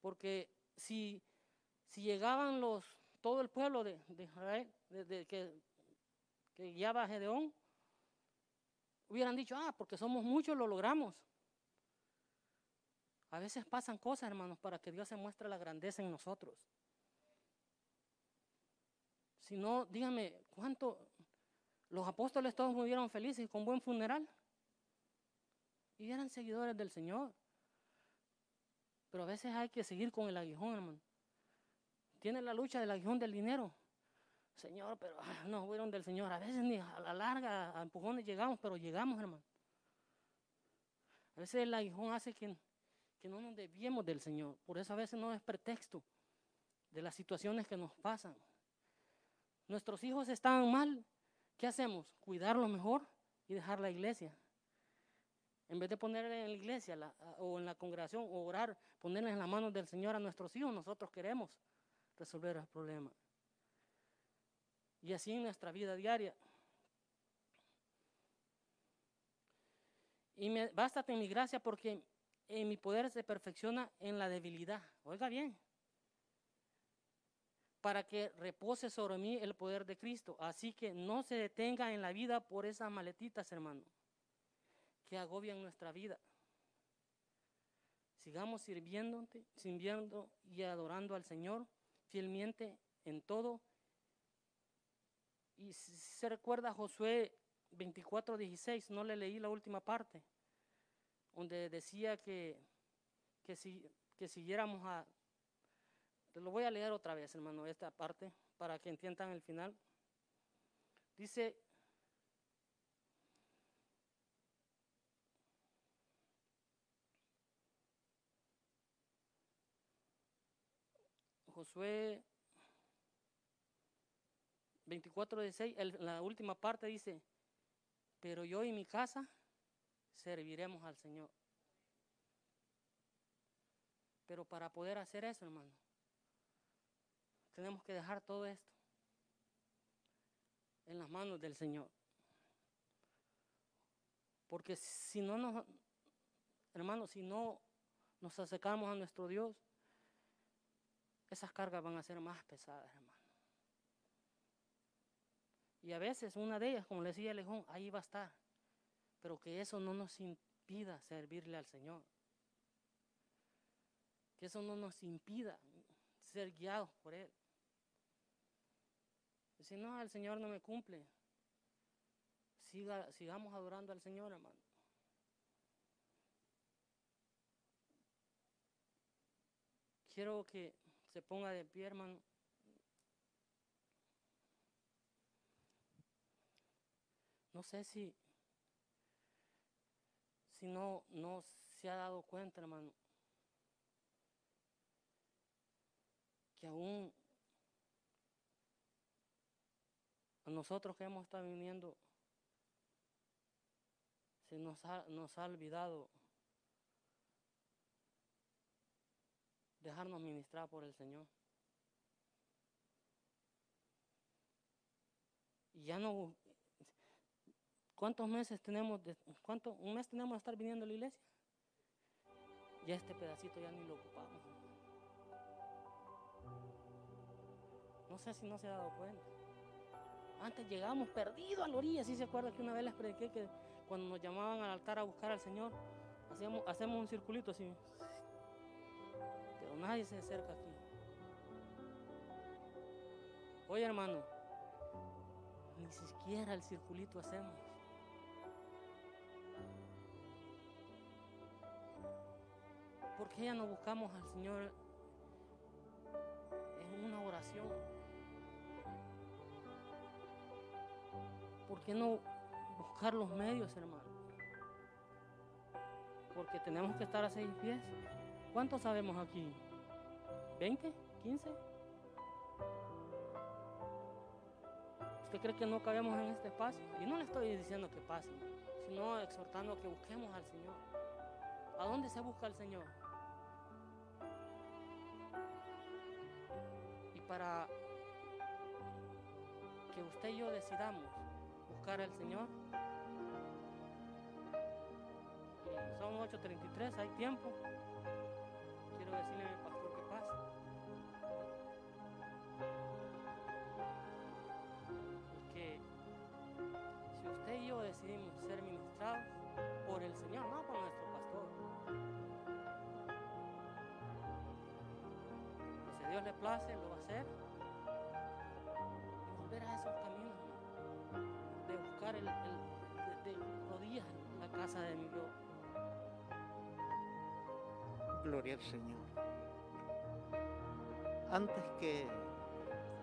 Porque si, si llegaban los, todo el pueblo de, Israel, de, que, que guiaba a Gedeón, hubieran dicho, ah, porque somos muchos, lo logramos. A veces pasan cosas, hermanos, para que Dios se muestre la grandeza en nosotros. Si no, dígame, ¿cuánto los apóstoles todos murieron felices con buen funeral? Y eran seguidores del Señor. Pero a veces hay que seguir con el aguijón, hermano. Tiene la lucha del aguijón del dinero. Señor, pero ah, no fueron del Señor. A veces ni a la larga, a empujones llegamos, pero llegamos, hermano. A veces el aguijón hace que, que no nos desviemos del Señor. Por eso a veces no es pretexto de las situaciones que nos pasan. Nuestros hijos estaban mal. ¿Qué hacemos? Cuidarlos mejor y dejar la iglesia. En vez de poner en la iglesia o en la congregación o orar, ponerles en las manos del Señor a nuestros hijos, nosotros queremos resolver el problema. Y así en nuestra vida diaria. Y me, bástate en mi gracia porque en mi poder se perfecciona en la debilidad. Oiga bien para que repose sobre mí el poder de Cristo. Así que no se detenga en la vida por esas maletitas, hermano, que agobian nuestra vida. Sigamos sirviendo, sirviendo y adorando al Señor fielmente en todo. Y si se recuerda Josué 24, 16, no le leí la última parte, donde decía que, que, si, que siguiéramos a lo voy a leer otra vez, hermano, esta parte, para que entiendan el final. Dice, Josué 24, 16, la última parte dice, pero yo y mi casa serviremos al Señor. Pero para poder hacer eso, hermano, tenemos que dejar todo esto en las manos del Señor. Porque si no nos, hermanos, si no nos acercamos a nuestro Dios, esas cargas van a ser más pesadas, hermano. Y a veces una de ellas, como le decía Lejón, ahí va a estar. Pero que eso no nos impida servirle al Señor. Que eso no nos impida ser guiados por Él. Si no, el Señor no me cumple. Siga, sigamos adorando al Señor, hermano. Quiero que se ponga de pie, hermano. No sé si, si no, no se ha dado cuenta, hermano, que aún nosotros que hemos estado viniendo, se nos ha, nos ha olvidado dejarnos ministrar por el Señor. Y ya no, ¿cuántos meses tenemos, de, cuánto, un mes tenemos de estar viniendo a la iglesia? Ya este pedacito ya ni lo ocupamos. No sé si no se ha dado cuenta. Antes llegábamos perdidos a la orilla. ¿Sí se acuerda que una vez les prediqué que cuando nos llamaban al altar a buscar al Señor, hacíamos, hacemos un circulito así. Pero nadie se acerca aquí. Oye, hermano, ni siquiera el circulito hacemos. ¿Por qué ya no buscamos al Señor en una oración? ¿Por qué no buscar los medios, hermano? Porque tenemos que estar a seis pies. ¿Cuántos sabemos aquí? ¿20? ¿15? ¿Usted cree que no cabemos en este espacio? Y no le estoy diciendo que pase, sino exhortando a que busquemos al Señor. ¿A dónde se busca al Señor? Y para que usted y yo decidamos buscar al Señor, y son 8.33, hay tiempo. Quiero decirle a mi pastor que pase. Y que si usted y yo decidimos ser ministrados por el Señor, no por nuestro pastor. Si a Dios le place, lo va a hacer. Y volver a esos caminos el, de, la casa de mi Dios. Gloria al Señor. Antes que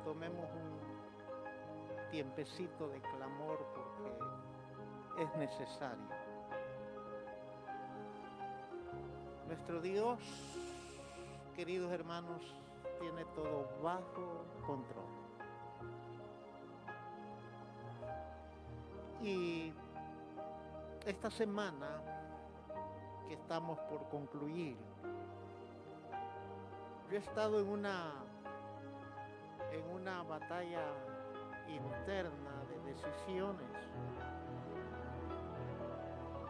tomemos un tiempecito de clamor porque es necesario. Nuestro Dios, queridos hermanos, tiene todo bajo control. Y esta semana que estamos por concluir, yo he estado en una en una batalla interna de decisiones.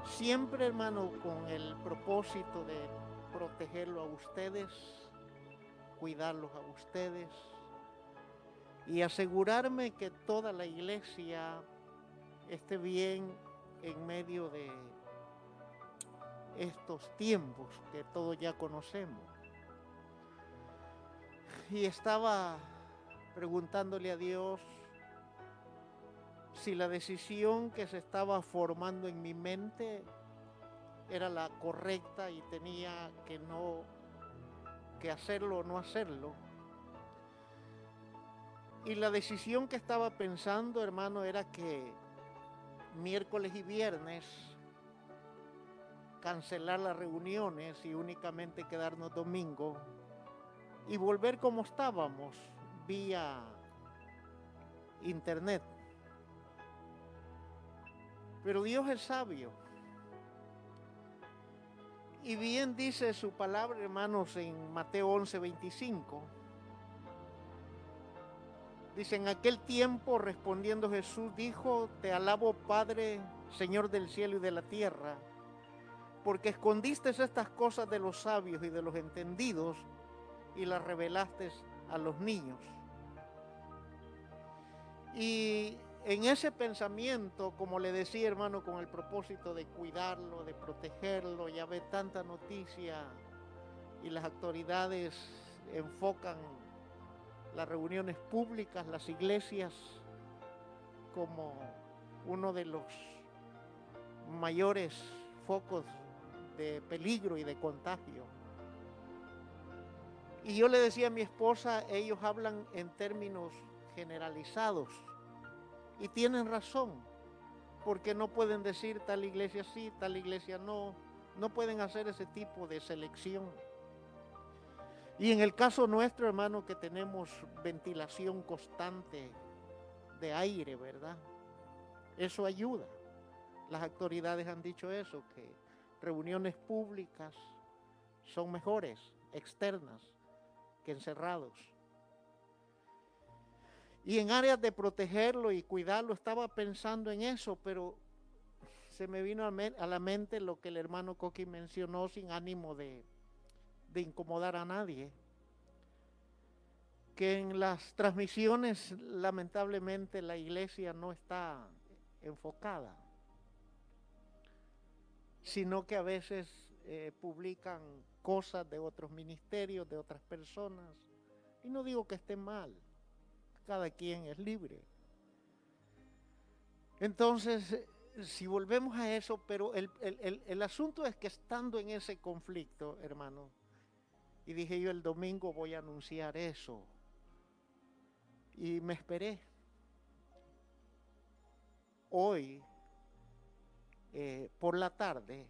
Siempre, hermano, con el propósito de protegerlo a ustedes, cuidarlos a ustedes y asegurarme que toda la iglesia esté bien en medio de estos tiempos que todos ya conocemos. Y estaba preguntándole a Dios si la decisión que se estaba formando en mi mente era la correcta y tenía que no que hacerlo o no hacerlo. Y la decisión que estaba pensando, hermano, era que miércoles y viernes cancelar las reuniones y únicamente quedarnos domingo y volver como estábamos vía internet. Pero Dios es sabio. Y bien dice su palabra, hermanos, en Mateo 11, 25. Dice, en aquel tiempo respondiendo Jesús dijo, te alabo Padre, Señor del cielo y de la tierra, porque escondiste estas cosas de los sabios y de los entendidos y las revelaste a los niños. Y en ese pensamiento, como le decía hermano, con el propósito de cuidarlo, de protegerlo, ya ve tanta noticia y las autoridades enfocan las reuniones públicas, las iglesias, como uno de los mayores focos de peligro y de contagio. Y yo le decía a mi esposa, ellos hablan en términos generalizados y tienen razón, porque no pueden decir tal iglesia sí, tal iglesia no, no pueden hacer ese tipo de selección. Y en el caso nuestro, hermano, que tenemos ventilación constante de aire, ¿verdad? Eso ayuda. Las autoridades han dicho eso, que reuniones públicas son mejores, externas, que encerrados. Y en áreas de protegerlo y cuidarlo, estaba pensando en eso, pero se me vino a, la mente lo que el hermano Coqui mencionó sin ánimo de, de incomodar a nadie. Que en las transmisiones, lamentablemente, la iglesia no está enfocada, sino que a veces eh, publican cosas de otros ministerios, de otras personas. Y no digo que esté mal, cada quien es libre. Entonces, si volvemos a eso, pero el, el, el, asunto es que estando en ese conflicto, hermano, y dije yo el domingo voy a anunciar eso, y me esperé. Hoy, eh, por la tarde,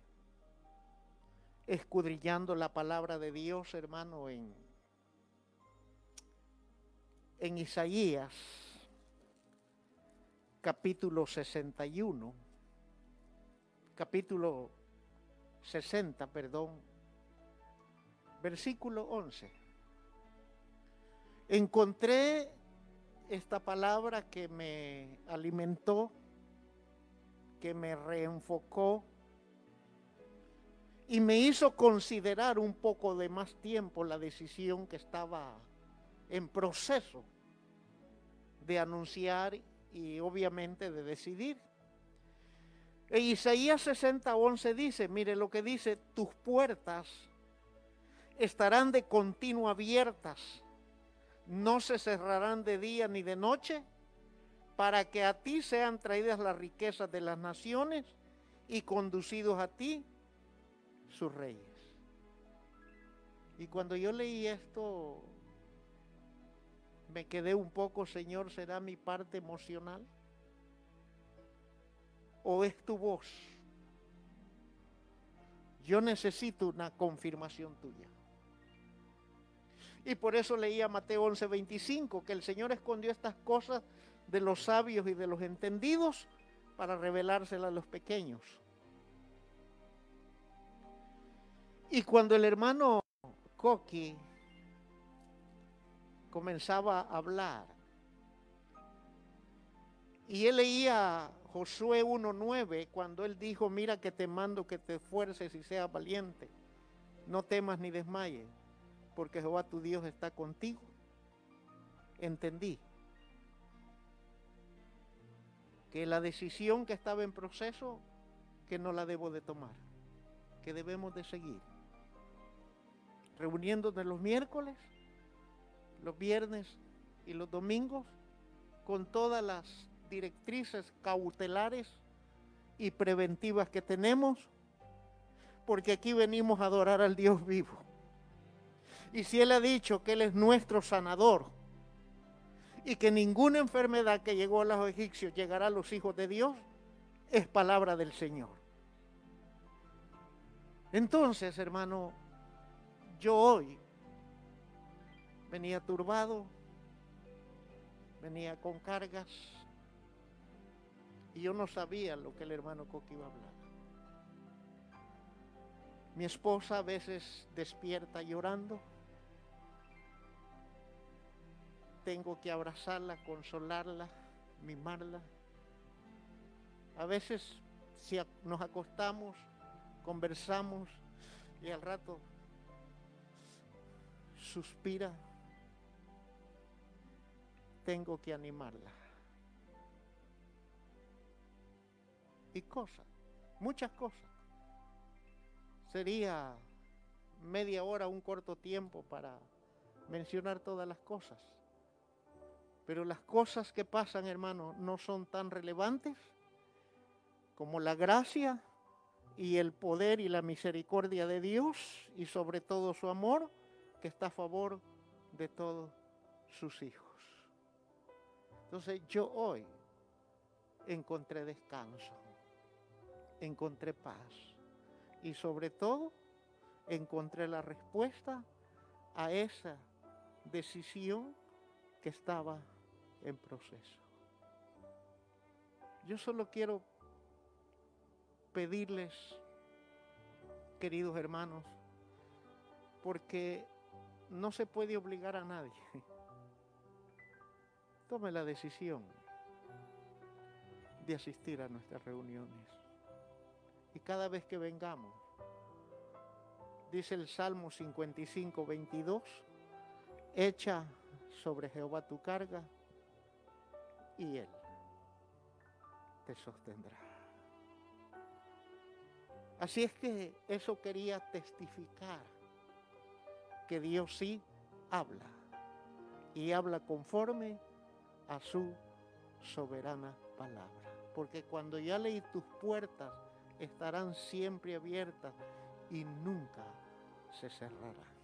escudrillando la palabra de Dios, hermano, en, en Isaías capítulo 61, capítulo 60, perdón, versículo 11. Encontré esta palabra que me alimentó, que me reenfocó y me hizo considerar un poco de más tiempo la decisión que estaba en proceso de anunciar y obviamente de decidir. E Isaías 60, 11 dice, mire lo que dice, tus puertas estarán de continuo abiertas, no se cerrarán de día ni de noche, para que a ti sean traídas las riquezas de las naciones y conducidos a ti sus reyes. Y cuando yo leí esto, me quedé un poco, Señor, ¿será mi parte emocional? ¿O es tu voz? Yo necesito una confirmación tuya. Y por eso leía Mateo 11:25, que el Señor escondió estas cosas de los sabios y de los entendidos para revelárselas a los pequeños. Y cuando el hermano Coqui comenzaba a hablar. Y él leía Josué 1.9 cuando él dijo, mira que te mando que te esfuerces y seas valiente. No temas ni desmayes, porque Jehová tu Dios está contigo. Entendí que la decisión que estaba en proceso, que no la debo de tomar, que debemos de seguir. Reuniéndonos los miércoles los viernes y los domingos con todas las directrices cautelares y preventivas que tenemos, porque aquí venimos a adorar al Dios vivo. Y si Él ha dicho que Él es nuestro sanador y que ninguna enfermedad que llegó a los egipcios llegará a los hijos de Dios, es palabra del Señor. Entonces, hermano, yo hoy venía turbado, venía con cargas y yo no sabía lo que el hermano Coqui iba a hablar. Mi esposa a veces despierta llorando. Tengo que abrazarla, consolarla, mimarla. A veces si nos acostamos, conversamos y al rato suspira tengo que animarla. Y cosas, muchas cosas. Sería media hora, un corto tiempo para mencionar todas las cosas. Pero las cosas que pasan, hermano, no son tan relevantes como la gracia y el poder y la misericordia de Dios y sobre todo su amor que está a favor de todos sus hijos. Entonces yo hoy encontré descanso, encontré paz y sobre todo encontré la respuesta a esa decisión que estaba en proceso. Yo solo quiero pedirles, queridos hermanos, porque no se puede obligar a nadie. tome la decisión de asistir a nuestras reuniones. Y cada vez que vengamos, dice el Salmo 55, 22, echa sobre Jehová tu carga y él te sostendrá. Así es que eso quería testificar, que Dios sí habla y habla conforme a su soberana palabra. Porque cuando ya leí tus puertas estarán siempre abiertas y nunca se cerrarán.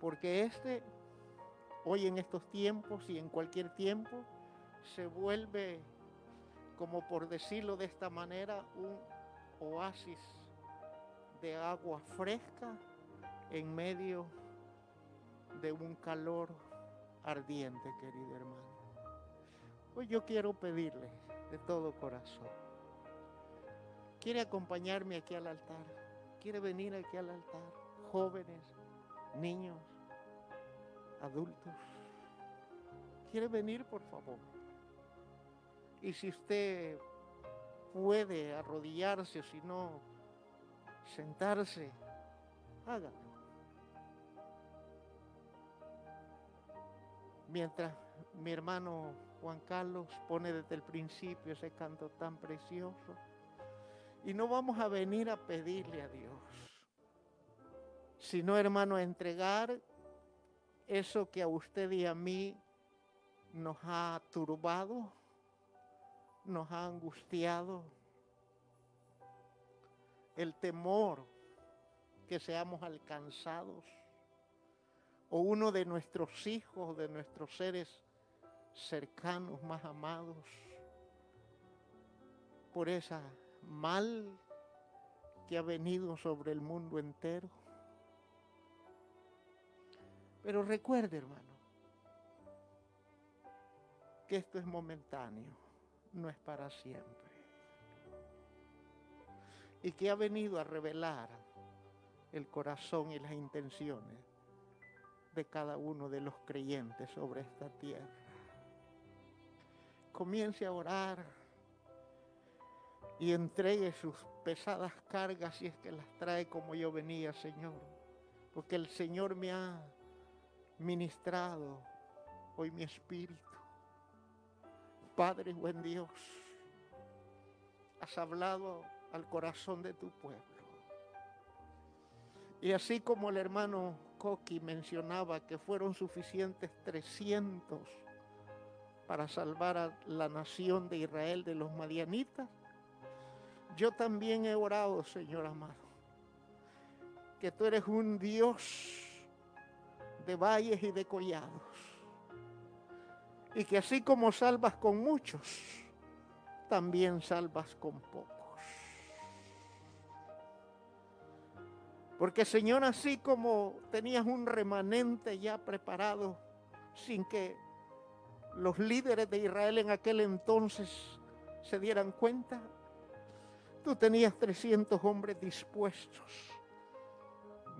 Porque este, hoy en estos tiempos y en cualquier tiempo, se vuelve, como por decirlo de esta manera, un oasis de agua fresca en medio de un calor ardiente, querido hermano. Hoy yo quiero pedirle de todo corazón. ¿Quiere acompañarme aquí al altar? ¿Quiere venir aquí al altar? Jóvenes, niños, adultos. ¿Quiere venir, por favor? Y si usted puede arrodillarse o si no, sentarse, hágalo. Mientras mi hermano Juan Carlos pone desde el principio ese canto tan precioso. Y no vamos a venir a pedirle a Dios, sino hermano a entregar eso que a usted y a mí nos ha turbado, nos ha angustiado, el temor que seamos alcanzados, o uno de nuestros hijos, de nuestros seres cercanos, más amados, por esa mal que ha venido sobre el mundo entero. Pero recuerde, hermano, que esto es momentáneo, no es para siempre. Y que ha venido a revelar el corazón y las intenciones de cada uno de los creyentes sobre esta tierra. Comience a orar y entregue sus pesadas cargas si es que las trae como yo venía, Señor. Porque el Señor me ha ministrado hoy mi espíritu. Padre, buen Dios, has hablado al corazón de tu pueblo. Y así como el hermano Coqui mencionaba que fueron suficientes 300 para salvar a la nación de Israel de los madianitas, yo también he orado, Señor amado, que tú eres un Dios de valles y de collados. Y que así como salvas con muchos, también salvas con pocos. Porque Señor, así como tenías un remanente ya preparado, sin que los líderes de Israel en aquel entonces se dieran cuenta, tú tenías 300 hombres dispuestos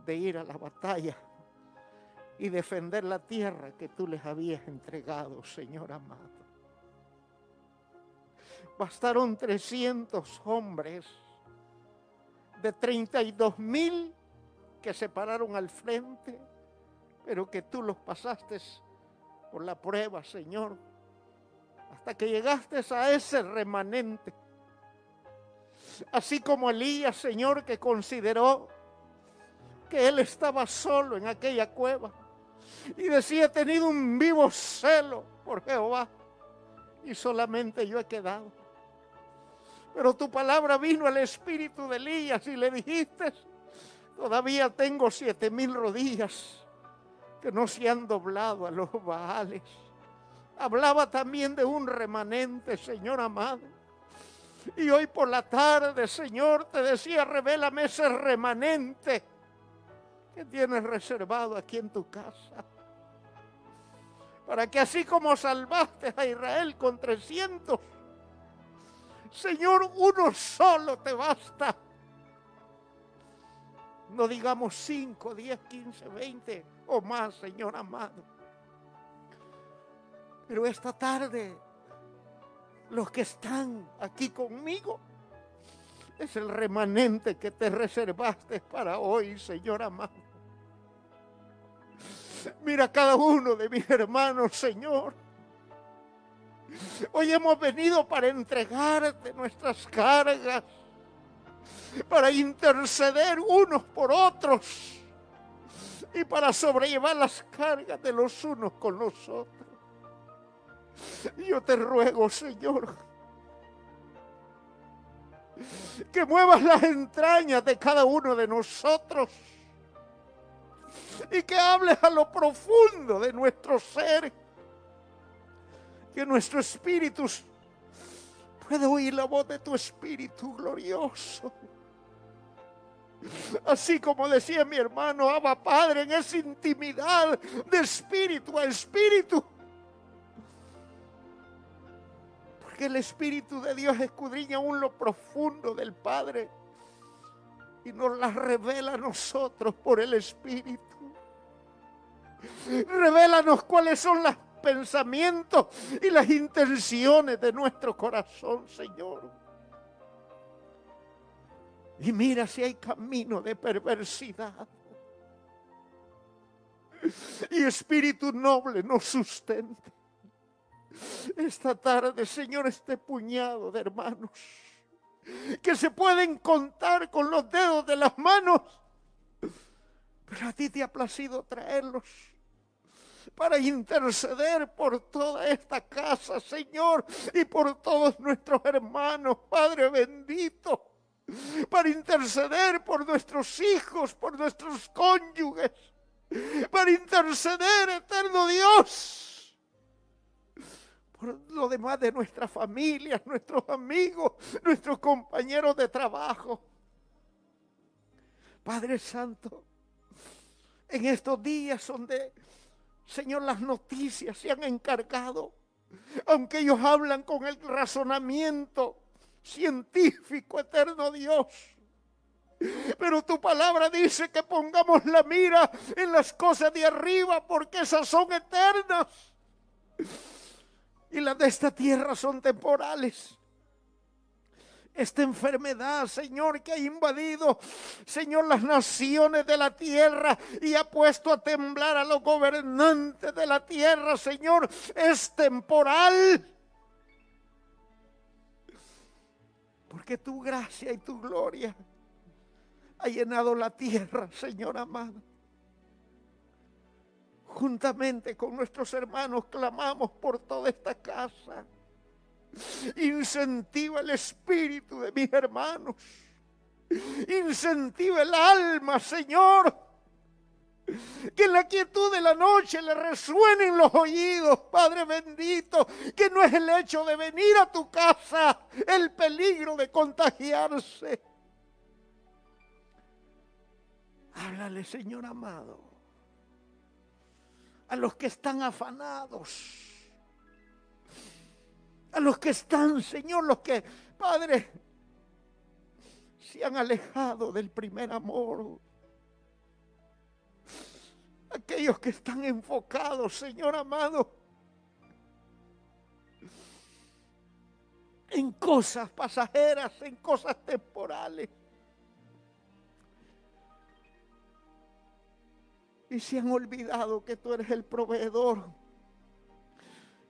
de ir a la batalla y defender la tierra que tú les habías entregado, Señor amado. Bastaron 300 hombres de 32 mil que se pararon al frente, pero que tú los pasaste por la prueba, Señor, hasta que llegaste a ese remanente. Así como Elías, Señor, que consideró que él estaba solo en aquella cueva y decía, he tenido un vivo celo por Jehová y solamente yo he quedado. Pero tu palabra vino al espíritu de Elías y le dijiste, todavía tengo siete mil rodillas que no se han doblado a los baales. Hablaba también de un remanente, Señor amado. Y hoy por la tarde, Señor, te decía, revélame ese remanente que tienes reservado aquí en tu casa para que así como salvaste a Israel con 300, Señor, uno solo te basta. No digamos 5, 10, 15, 20 o más, Señor amado. Pero esta tarde, los que están aquí conmigo, es el remanente que te reservaste para hoy, Señor amado. Mira cada uno de mis hermanos, Señor. Hoy hemos venido para entregarte nuestras cargas, para interceder unos por otros y para sobrellevar las cargas de los unos con los otros. Yo te ruego, Señor, que muevas las entrañas de cada uno de nosotros y que hables a lo profundo de nuestro ser, que nuestro espíritu pueda oír la voz de tu espíritu glorioso. Así como decía mi hermano Abba Padre, en esa intimidad de espíritu a espíritu. Porque el Espíritu de Dios escudriña aún lo profundo del Padre y nos las revela a nosotros por el Espíritu. Revélanos cuáles son los pensamientos y las intenciones de nuestro corazón, Señor. Y mira si hay camino de perversidad. Y espíritu noble nos sustente. Esta tarde, Señor, este puñado de hermanos que se pueden contar con los dedos de las manos. Pero a ti te ha placido traerlos para interceder por toda esta casa, Señor, y por todos nuestros hermanos, Padre bendito para interceder por nuestros hijos, por nuestros cónyuges, para interceder, eterno Dios, por lo demás de nuestras familias, nuestros amigos, nuestros compañeros de trabajo. Padre Santo, en estos días donde, Señor, las noticias se han encargado, aunque ellos hablan con el razonamiento, científico, eterno Dios. Pero tu palabra dice que pongamos la mira en las cosas de arriba porque esas son eternas. Y las de esta tierra son temporales. Esta enfermedad, Señor, que ha invadido, Señor, las naciones de la tierra y ha puesto a temblar a los gobernantes de la tierra, Señor, es temporal. Porque tu gracia y tu gloria ha llenado la tierra, Señor amado. Juntamente con nuestros hermanos clamamos por toda esta casa. Incentiva el espíritu de mis hermanos. Incentiva el alma, Señor que en la quietud de la noche le resuenen los oídos, Padre bendito, que no es el hecho de venir a tu casa, el peligro de contagiarse. Háblale, Señor amado, a los que están afanados, a los que están, Señor, los que, Padre, se han alejado del primer amor aquellos que están enfocados, Señor amado, en cosas pasajeras, en cosas temporales. Y se han olvidado que tú eres el proveedor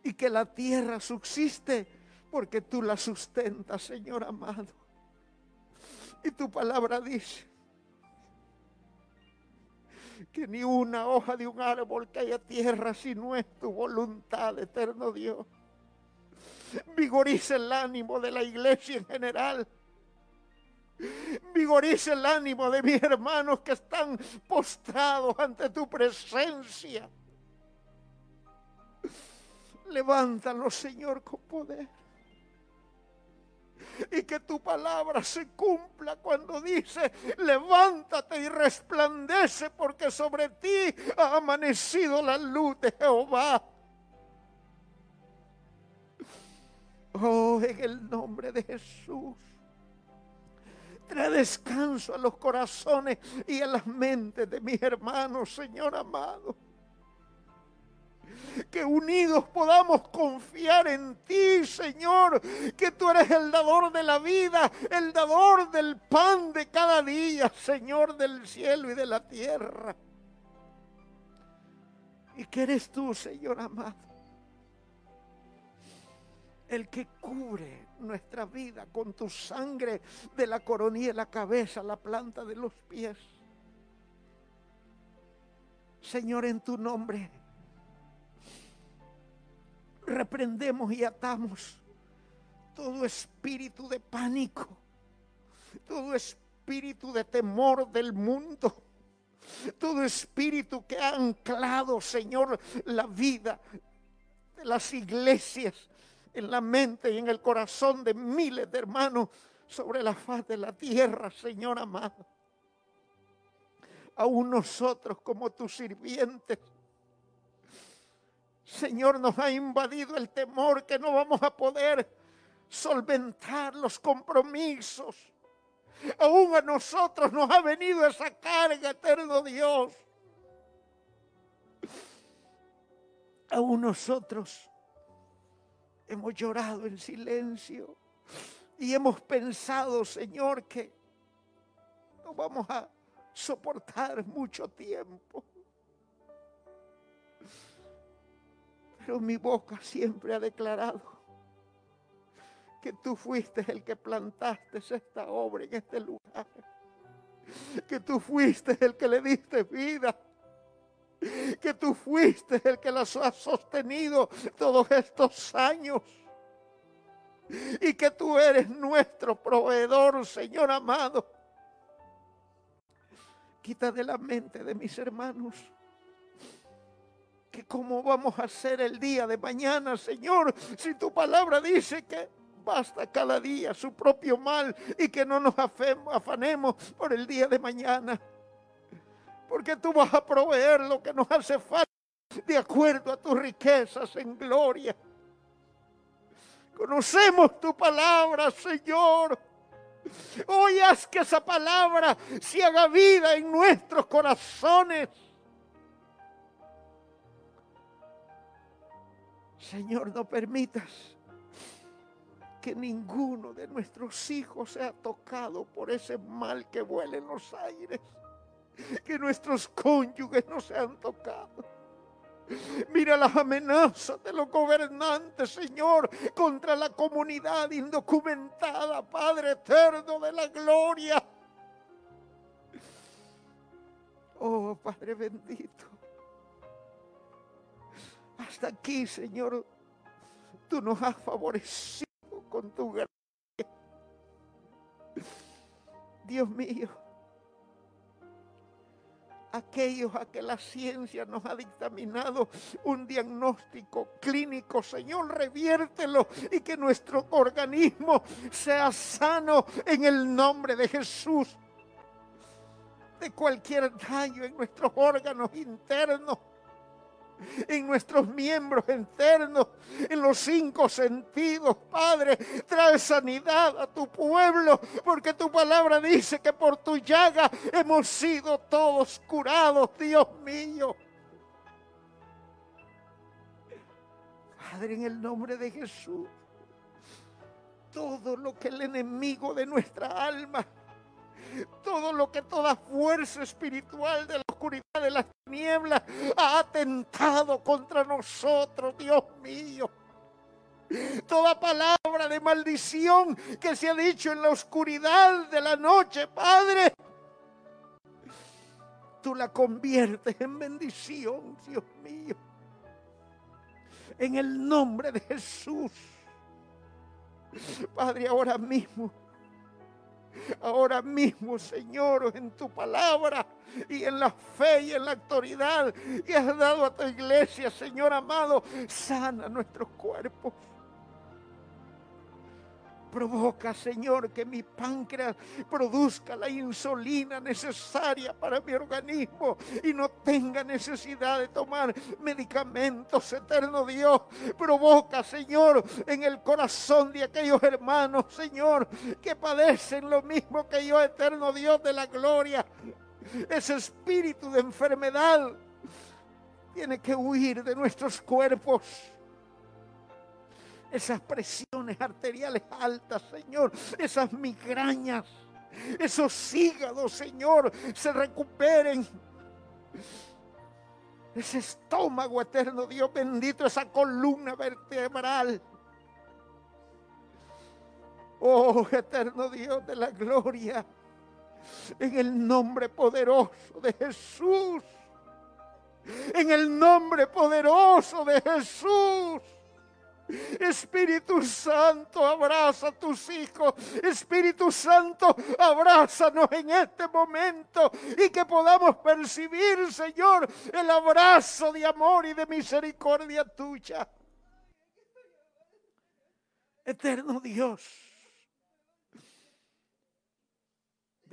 y que la tierra subsiste porque tú la sustentas, Señor amado. Y tu palabra dice que ni una hoja de un árbol que haya tierra si no es tu voluntad, eterno Dios. Vigoriza el ánimo de la iglesia en general. Vigoriza el ánimo de mis hermanos que están postrados ante tu presencia. Levántalo, Señor, con poder y que tu palabra se cumpla cuando dice, levántate y resplandece porque sobre ti ha amanecido la luz de Jehová. Oh, en el nombre de Jesús. Trae descanso a los corazones y a las mentes de mis hermanos, Señor amado que unidos podamos confiar en ti, Señor, que tú eres el dador de la vida, el dador del pan de cada día, Señor del cielo y de la tierra. Y que eres tú, Señor amado, el que cubre nuestra vida con tu sangre de la coronilla la cabeza, la planta de los pies Señor, en tu nombre, reprendemos y atamos todo espíritu de pánico, todo espíritu de temor del mundo, todo espíritu que ha anclado, Señor, la vida de las iglesias en la mente y en el corazón de miles de hermanos sobre la faz de la tierra, Señor amado. Aún nosotros como tus sirvientes, Señor, nos ha invadido el temor que no vamos a poder solventar los compromisos. Aún a nosotros nos ha venido esa carga, eterno Dios. Aún nosotros hemos llorado en silencio y hemos pensado, Señor, que no vamos a soportar mucho tiempo. Pero mi boca siempre ha declarado que tú fuiste el que plantaste esta obra en este lugar. Que tú fuiste el que le diste vida que tú fuiste el que las ha sostenido todos estos años. Y que tú eres nuestro proveedor, Señor amado. Quita de la mente de mis hermanos cómo vamos a hacer el día de mañana, Señor, si tu palabra dice que basta cada día su propio mal y que no nos afanemos por el día de mañana porque tú vas a proveer lo que nos hace falta de acuerdo a tus riquezas en gloria. Conocemos tu palabra, Señor. Hoy haz que esa palabra se haga vida en nuestros corazones. Señor, no permitas que ninguno de nuestros hijos sea tocado por ese mal que vuela en los aires que nuestros cónyuges no sean tocados. Mira las amenazas de los gobernantes, Señor, contra la comunidad indocumentada, Padre eterno de la gloria. Oh, Padre bendito. Hasta aquí, Señor, tú nos has favorecido con tu gracia. Dios mío aquellos a que la ciencia nos ha dictaminado un diagnóstico clínico. Señor, reviértelo y que nuestro organismo sea sano en el nombre de Jesús. De cualquier daño en nuestros órganos internos en nuestros miembros internos, en los cinco sentidos. Padre, trae sanidad a tu pueblo, porque tu palabra dice que por tu llaga hemos sido todos curados, Dios mío. Padre, en el nombre de Jesús, todo lo que el enemigo de nuestra alma todo lo que toda fuerza espiritual de la oscuridad de las tinieblas ha atentado contra nosotros, Dios mío. Toda palabra de maldición que se ha dicho en la oscuridad de la noche, Padre, tú la conviertes en bendición, Dios mío. En el nombre de Jesús. Padre, ahora mismo ahora mismo, Señor, en tu palabra y en la fe y en la autoridad que has dado a tu iglesia, Señor amado, sana nuestros cuerpos. Provoca, Señor, que mi páncreas produzca la insulina necesaria para mi organismo y no tenga necesidad de tomar medicamentos, eterno Dios. Provoca, Señor, en el corazón de aquellos hermanos, Señor, que padecen lo mismo que yo, eterno Dios de la gloria. Ese espíritu de enfermedad tiene que huir de nuestros cuerpos esas presiones arteriales altas, Señor, esas migrañas, esos hígados, Señor, se recuperen. Ese estómago eterno, Dios bendito, esa columna vertebral. Oh, eterno Dios de la gloria, en el nombre poderoso de Jesús. En el nombre poderoso de Jesús. Espíritu Santo, abraza a tus hijos. Espíritu Santo, abrázanos en este momento y que podamos percibir, Señor, el abrazo de amor y de misericordia tuya. Eterno Dios.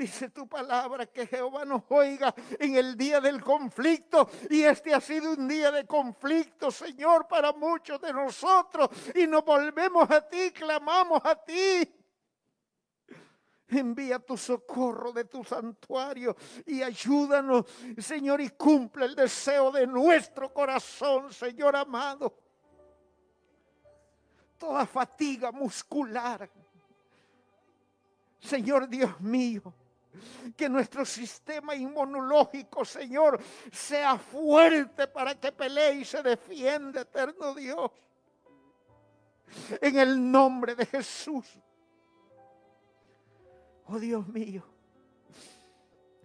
Dice tu palabra que Jehová nos oiga en el día del conflicto. Y este ha sido un día de conflicto, Señor, para muchos de nosotros. Y nos volvemos a ti, clamamos a ti. Envía tu socorro de tu santuario y ayúdanos, Señor, y cumple el deseo de nuestro corazón, Señor amado. Toda fatiga muscular. Señor Dios mío, que nuestro sistema inmunológico, Señor, sea fuerte para que pelee y se defienda, eterno Dios. En el nombre de Jesús. Oh Dios mío,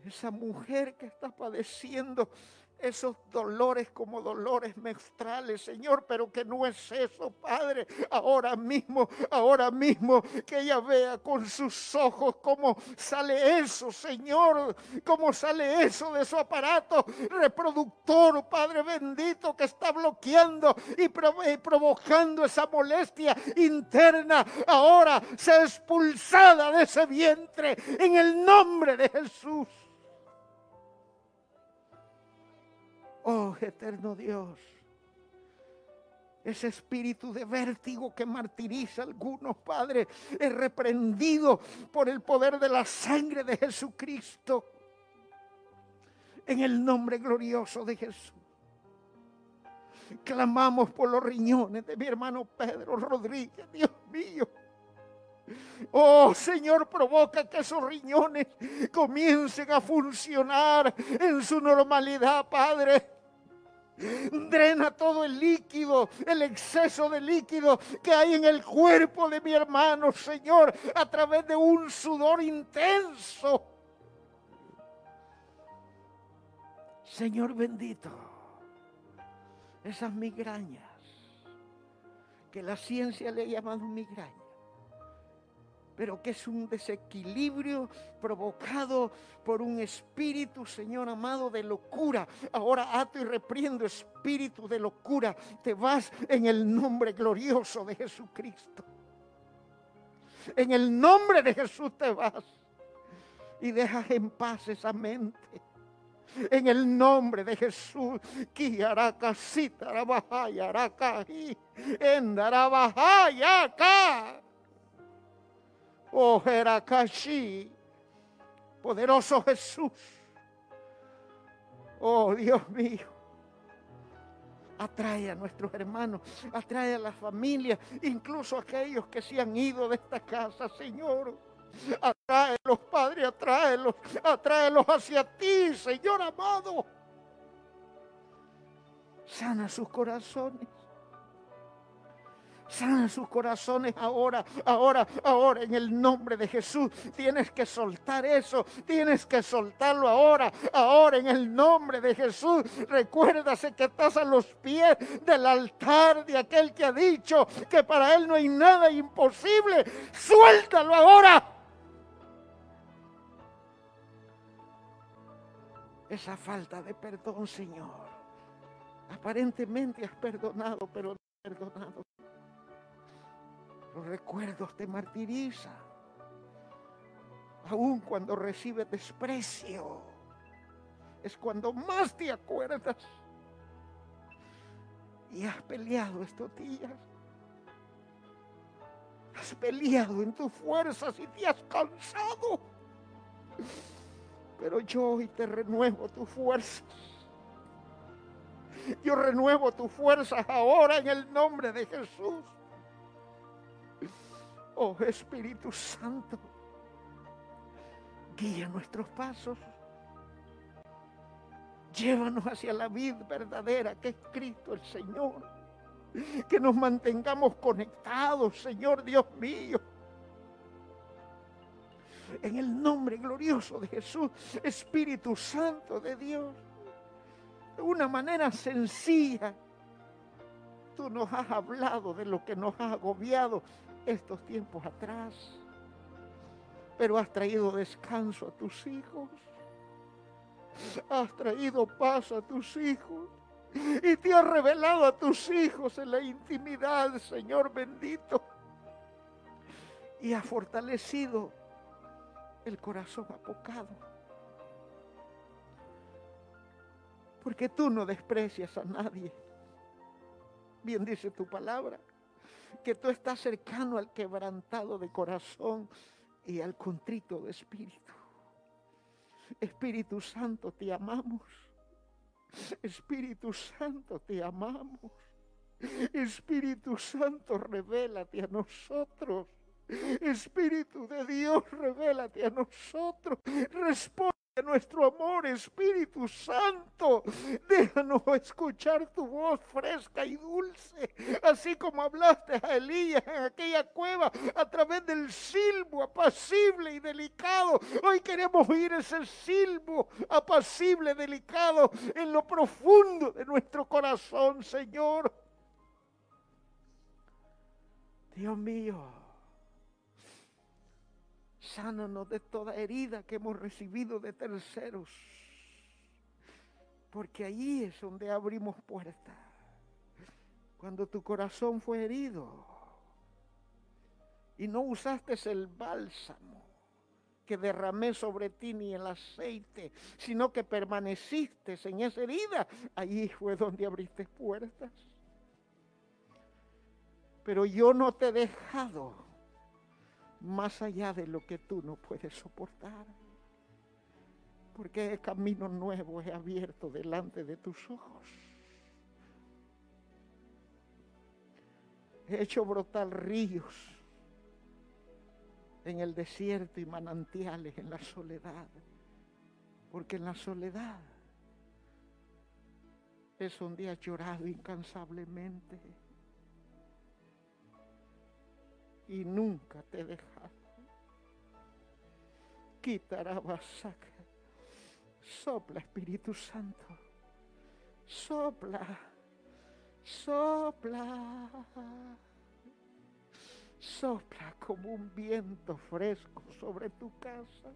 esa mujer que está padeciendo esos dolores como dolores menstruales, Señor, pero que no es eso, Padre. Ahora mismo, ahora mismo, que ella vea con sus ojos cómo sale eso, Señor, cómo sale eso de su aparato reproductor, Padre bendito, que está bloqueando y, provocando esa molestia interna. Ahora sea expulsada de ese vientre en el nombre de Jesús. Oh, eterno Dios. Ese espíritu de vértigo que martiriza a algunos padres es reprendido por el poder de la sangre de Jesucristo. En el nombre glorioso de Jesús. Clamamos por los riñones de mi hermano Pedro Rodríguez, Dios mío. Oh Señor, provoca que esos riñones comiencen a funcionar en su normalidad, Padre. Drena todo el líquido, el exceso de líquido que hay en el cuerpo de mi hermano, Señor, a través de un sudor intenso. Señor bendito, esas migrañas que la ciencia le ha llamado migrañas pero que es un desequilibrio provocado por un espíritu, Señor amado, de locura. Ahora ato y repriendo espíritu de locura. Te vas en el nombre glorioso de Jesucristo. En el nombre de Jesús te vas y dejas en paz esa mente. En el nombre de Jesús, Kiaracasita, Arabajaya, Aracají, Endarabajaya, acá. Oh Jerakashi, poderoso Jesús. Oh Dios mío. Atrae a nuestros hermanos, atrae a la familia, incluso a aquellos que se han ido de esta casa, Señor. Atráelos, Padre, atráelos, atráelos hacia ti, Señor amado. Sana sus corazones. Sana sus corazones ahora, ahora, ahora, en el nombre de Jesús. Tienes que soltar eso, tienes que soltarlo ahora, ahora, en el nombre de Jesús. Recuérdase que estás a los pies del altar de aquel que ha dicho que para él no hay nada imposible. Suéltalo ahora. Esa falta de perdón, Señor. Aparentemente has perdonado, pero no has perdonado. Los recuerdos te martirizan. Aun cuando recibes desprecio, es cuando más te acuerdas. Y has peleado estos días. Has peleado en tus fuerzas y te has cansado. Pero yo hoy te renuevo tus fuerzas. Yo renuevo tus fuerzas ahora en el nombre de Jesús. Oh Espíritu Santo, guía nuestros pasos. Llévanos hacia la vida verdadera que es Cristo el Señor. Que nos mantengamos conectados, Señor Dios mío. En el nombre glorioso de Jesús, Espíritu Santo de Dios. de una manera sencilla. Tú nos has hablado de lo que nos ha agobiado estos tiempos atrás, pero has traído descanso a tus hijos. Has traído paz a tus hijos y te has revelado a tus hijos en la intimidad, Señor bendito. Y has fortalecido el corazón apocado. Porque tú no desprecias a nadie. Bien dice tu palabra, que tú estás cercano al quebrantado de corazón y al contrito de espíritu. Espíritu Santo, te amamos. Espíritu Santo, te amamos. Espíritu Santo, revélate a nosotros. Espíritu de Dios, revélate a nosotros. Responde nuestro amor, Espíritu Santo. Déjanos escuchar tu voz fresca y dulce, así como hablaste a Elías en aquella cueva a través del silbo apacible y delicado. Hoy queremos oír ese silbo apacible, delicado en lo profundo de nuestro corazón, Señor. Dios mío. Sánanos de toda herida que hemos recibido de terceros. Porque allí es donde abrimos puertas. Cuando tu corazón fue herido y no usaste el bálsamo que derramé sobre ti ni el aceite, sino que permaneciste en esa herida, allí fue donde abriste puertas. Pero yo no te he dejado más allá de lo que tú no puedes soportar. Porque el camino nuevo es abierto delante de tus ojos. He hecho brotar ríos en el desierto y manantiales en la soledad. Porque en la soledad es donde has llorado incansablemente y nunca te he dejado. Quitará basaca. Sopla, Espíritu Santo. Sopla. Sopla. Sopla como un viento fresco sobre tu casa.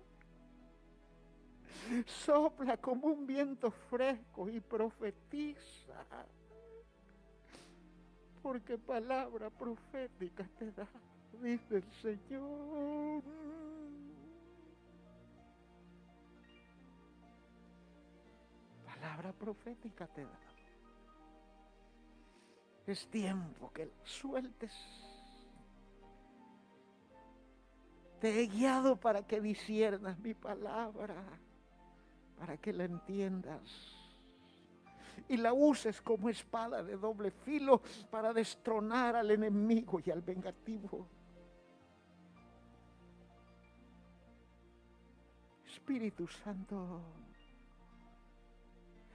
Sopla como un viento fresco y profetiza. Porque palabra profética te da dice el Señor. Palabra profética te da. Es tiempo que sueltes. Te he guiado para que disiernas mi palabra, para que la entiendas y la uses como espada de doble filo para destronar al enemigo y al vengativo. Espíritu Santo.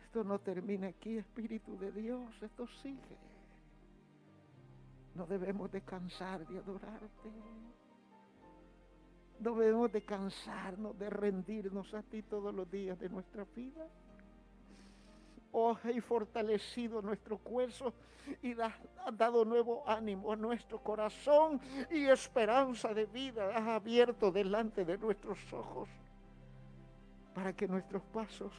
Esto no termina aquí, Espíritu de Dios, esto sigue. No debemos de cansar de adorarte. No debemos de cansarnos de rendirnos a ti todos los días de nuestra vida. Oh, y fortalecido nuestro cuerpo y ha dado nuevo ánimo a nuestro corazón y esperanza de vida. Has abierto delante de nuestros ojos para que nuestros pasos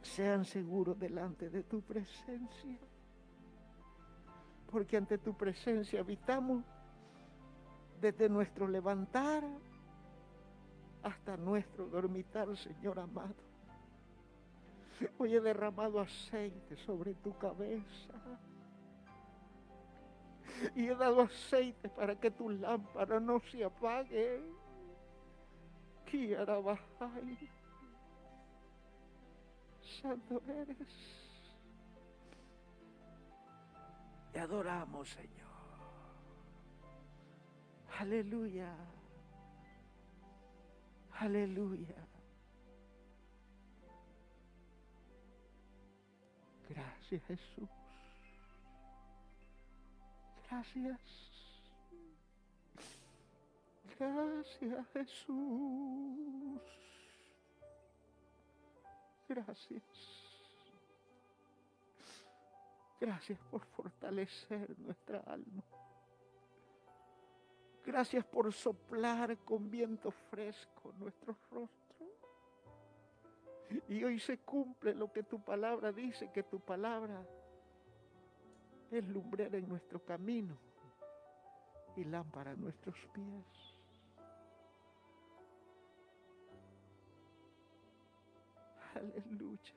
sean seguros delante de tu presencia. Porque ante tu presencia habitamos desde nuestro levantar hasta nuestro dormitar, Señor amado. Hoy he derramado aceite sobre tu cabeza. Y he dado aceite para que tu lámpara no se apague. Santo eres. Te adoramos, Señor. Aleluya. Aleluya. Gracias, Jesús. Gracias. Gracias Jesús. Gracias. Gracias por fortalecer nuestra alma. Gracias por soplar con viento fresco nuestros rostros. Y hoy se cumple lo que tu palabra dice, que tu palabra es lumbrera en nuestro camino y lámpara a nuestros pies. Aleluya.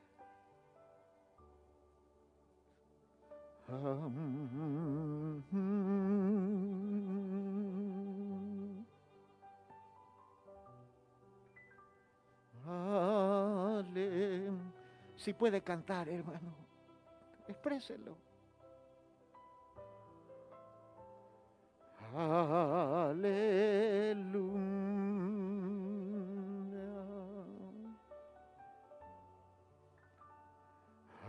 Ale. Si puede cantar, hermano, expréselo. Aleluya.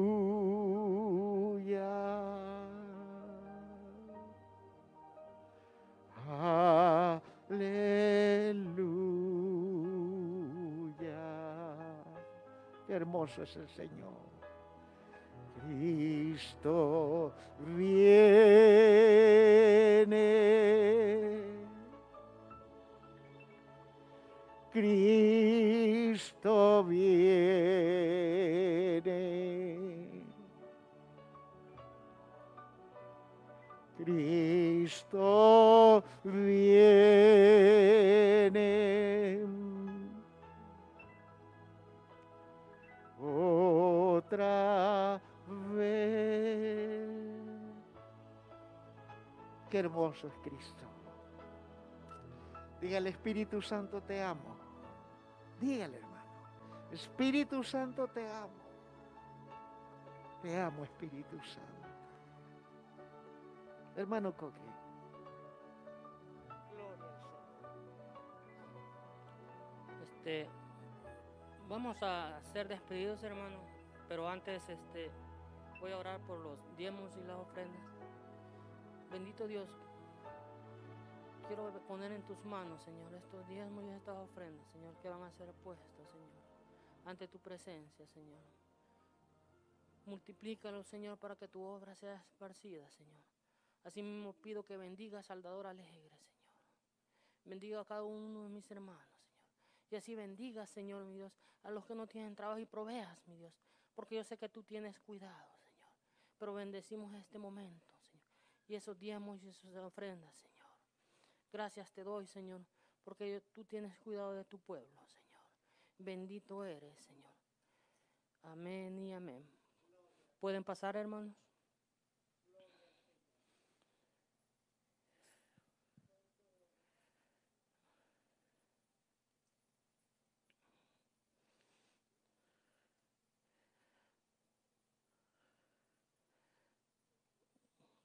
Aleluya. Aleluya. Qué hermoso es el Señor. Cristo viene. Hermoso es Cristo. Dígale, Espíritu Santo, te amo. Dígale, hermano. Espíritu Santo, te amo. Te amo, Espíritu Santo. Hermano Coque. Gloria al Señor. Este, vamos a ser despedidos, hermano, pero antes este, voy a orar por los diezmos y las ofrendas. Bendito Dios, quiero poner en tus manos, Señor, estos diezmos y estas ofrendas, Señor, que van a ser puestos, Señor, ante tu presencia, Señor. Multiplícalo, Señor, para que tu obra sea esparcida, Señor. Asimismo pido que bendiga a Salvador Alegre, Señor. Bendiga a cada uno de mis hermanos, Señor. Y así bendiga, Señor, mi Dios, a los que no tienen trabajo y proveas, mi Dios. Porque yo sé que tú tienes cuidado, Señor. Pero bendecimos este momento. Y esos diezmos y esas ofrendas, Señor. Gracias te doy, Señor, porque tú tienes cuidado de tu pueblo, Señor. Bendito eres, Señor. Amén y amén. ¿Pueden pasar, hermanos?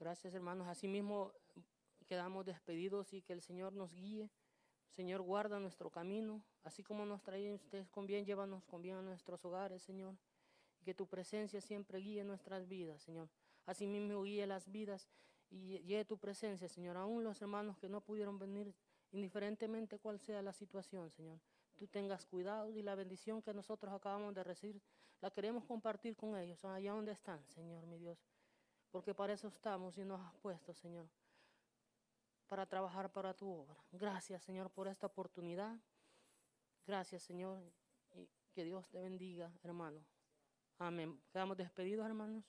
Gracias, hermanos. Asimismo, quedamos despedidos y que el Señor nos guíe. Señor, guarda nuestro camino, así como nos trae ustedes con bien, llévanos con bien a nuestros hogares, Señor. Y que tu presencia siempre guíe nuestras vidas, Señor. Asimismo, guíe las vidas y lleve tu presencia, Señor. Aún los hermanos que no pudieron venir, indiferentemente cuál sea la situación, Señor. Tú tengas cuidado y la bendición que nosotros acabamos de recibir, la queremos compartir con ellos, allá donde están, Señor, mi Dios porque para eso estamos y nos has puesto, Señor. para trabajar para tu obra. Gracias, Señor, por esta oportunidad. Gracias, Señor, y que Dios te bendiga, hermano. Amén. Quedamos despedidos, hermanos.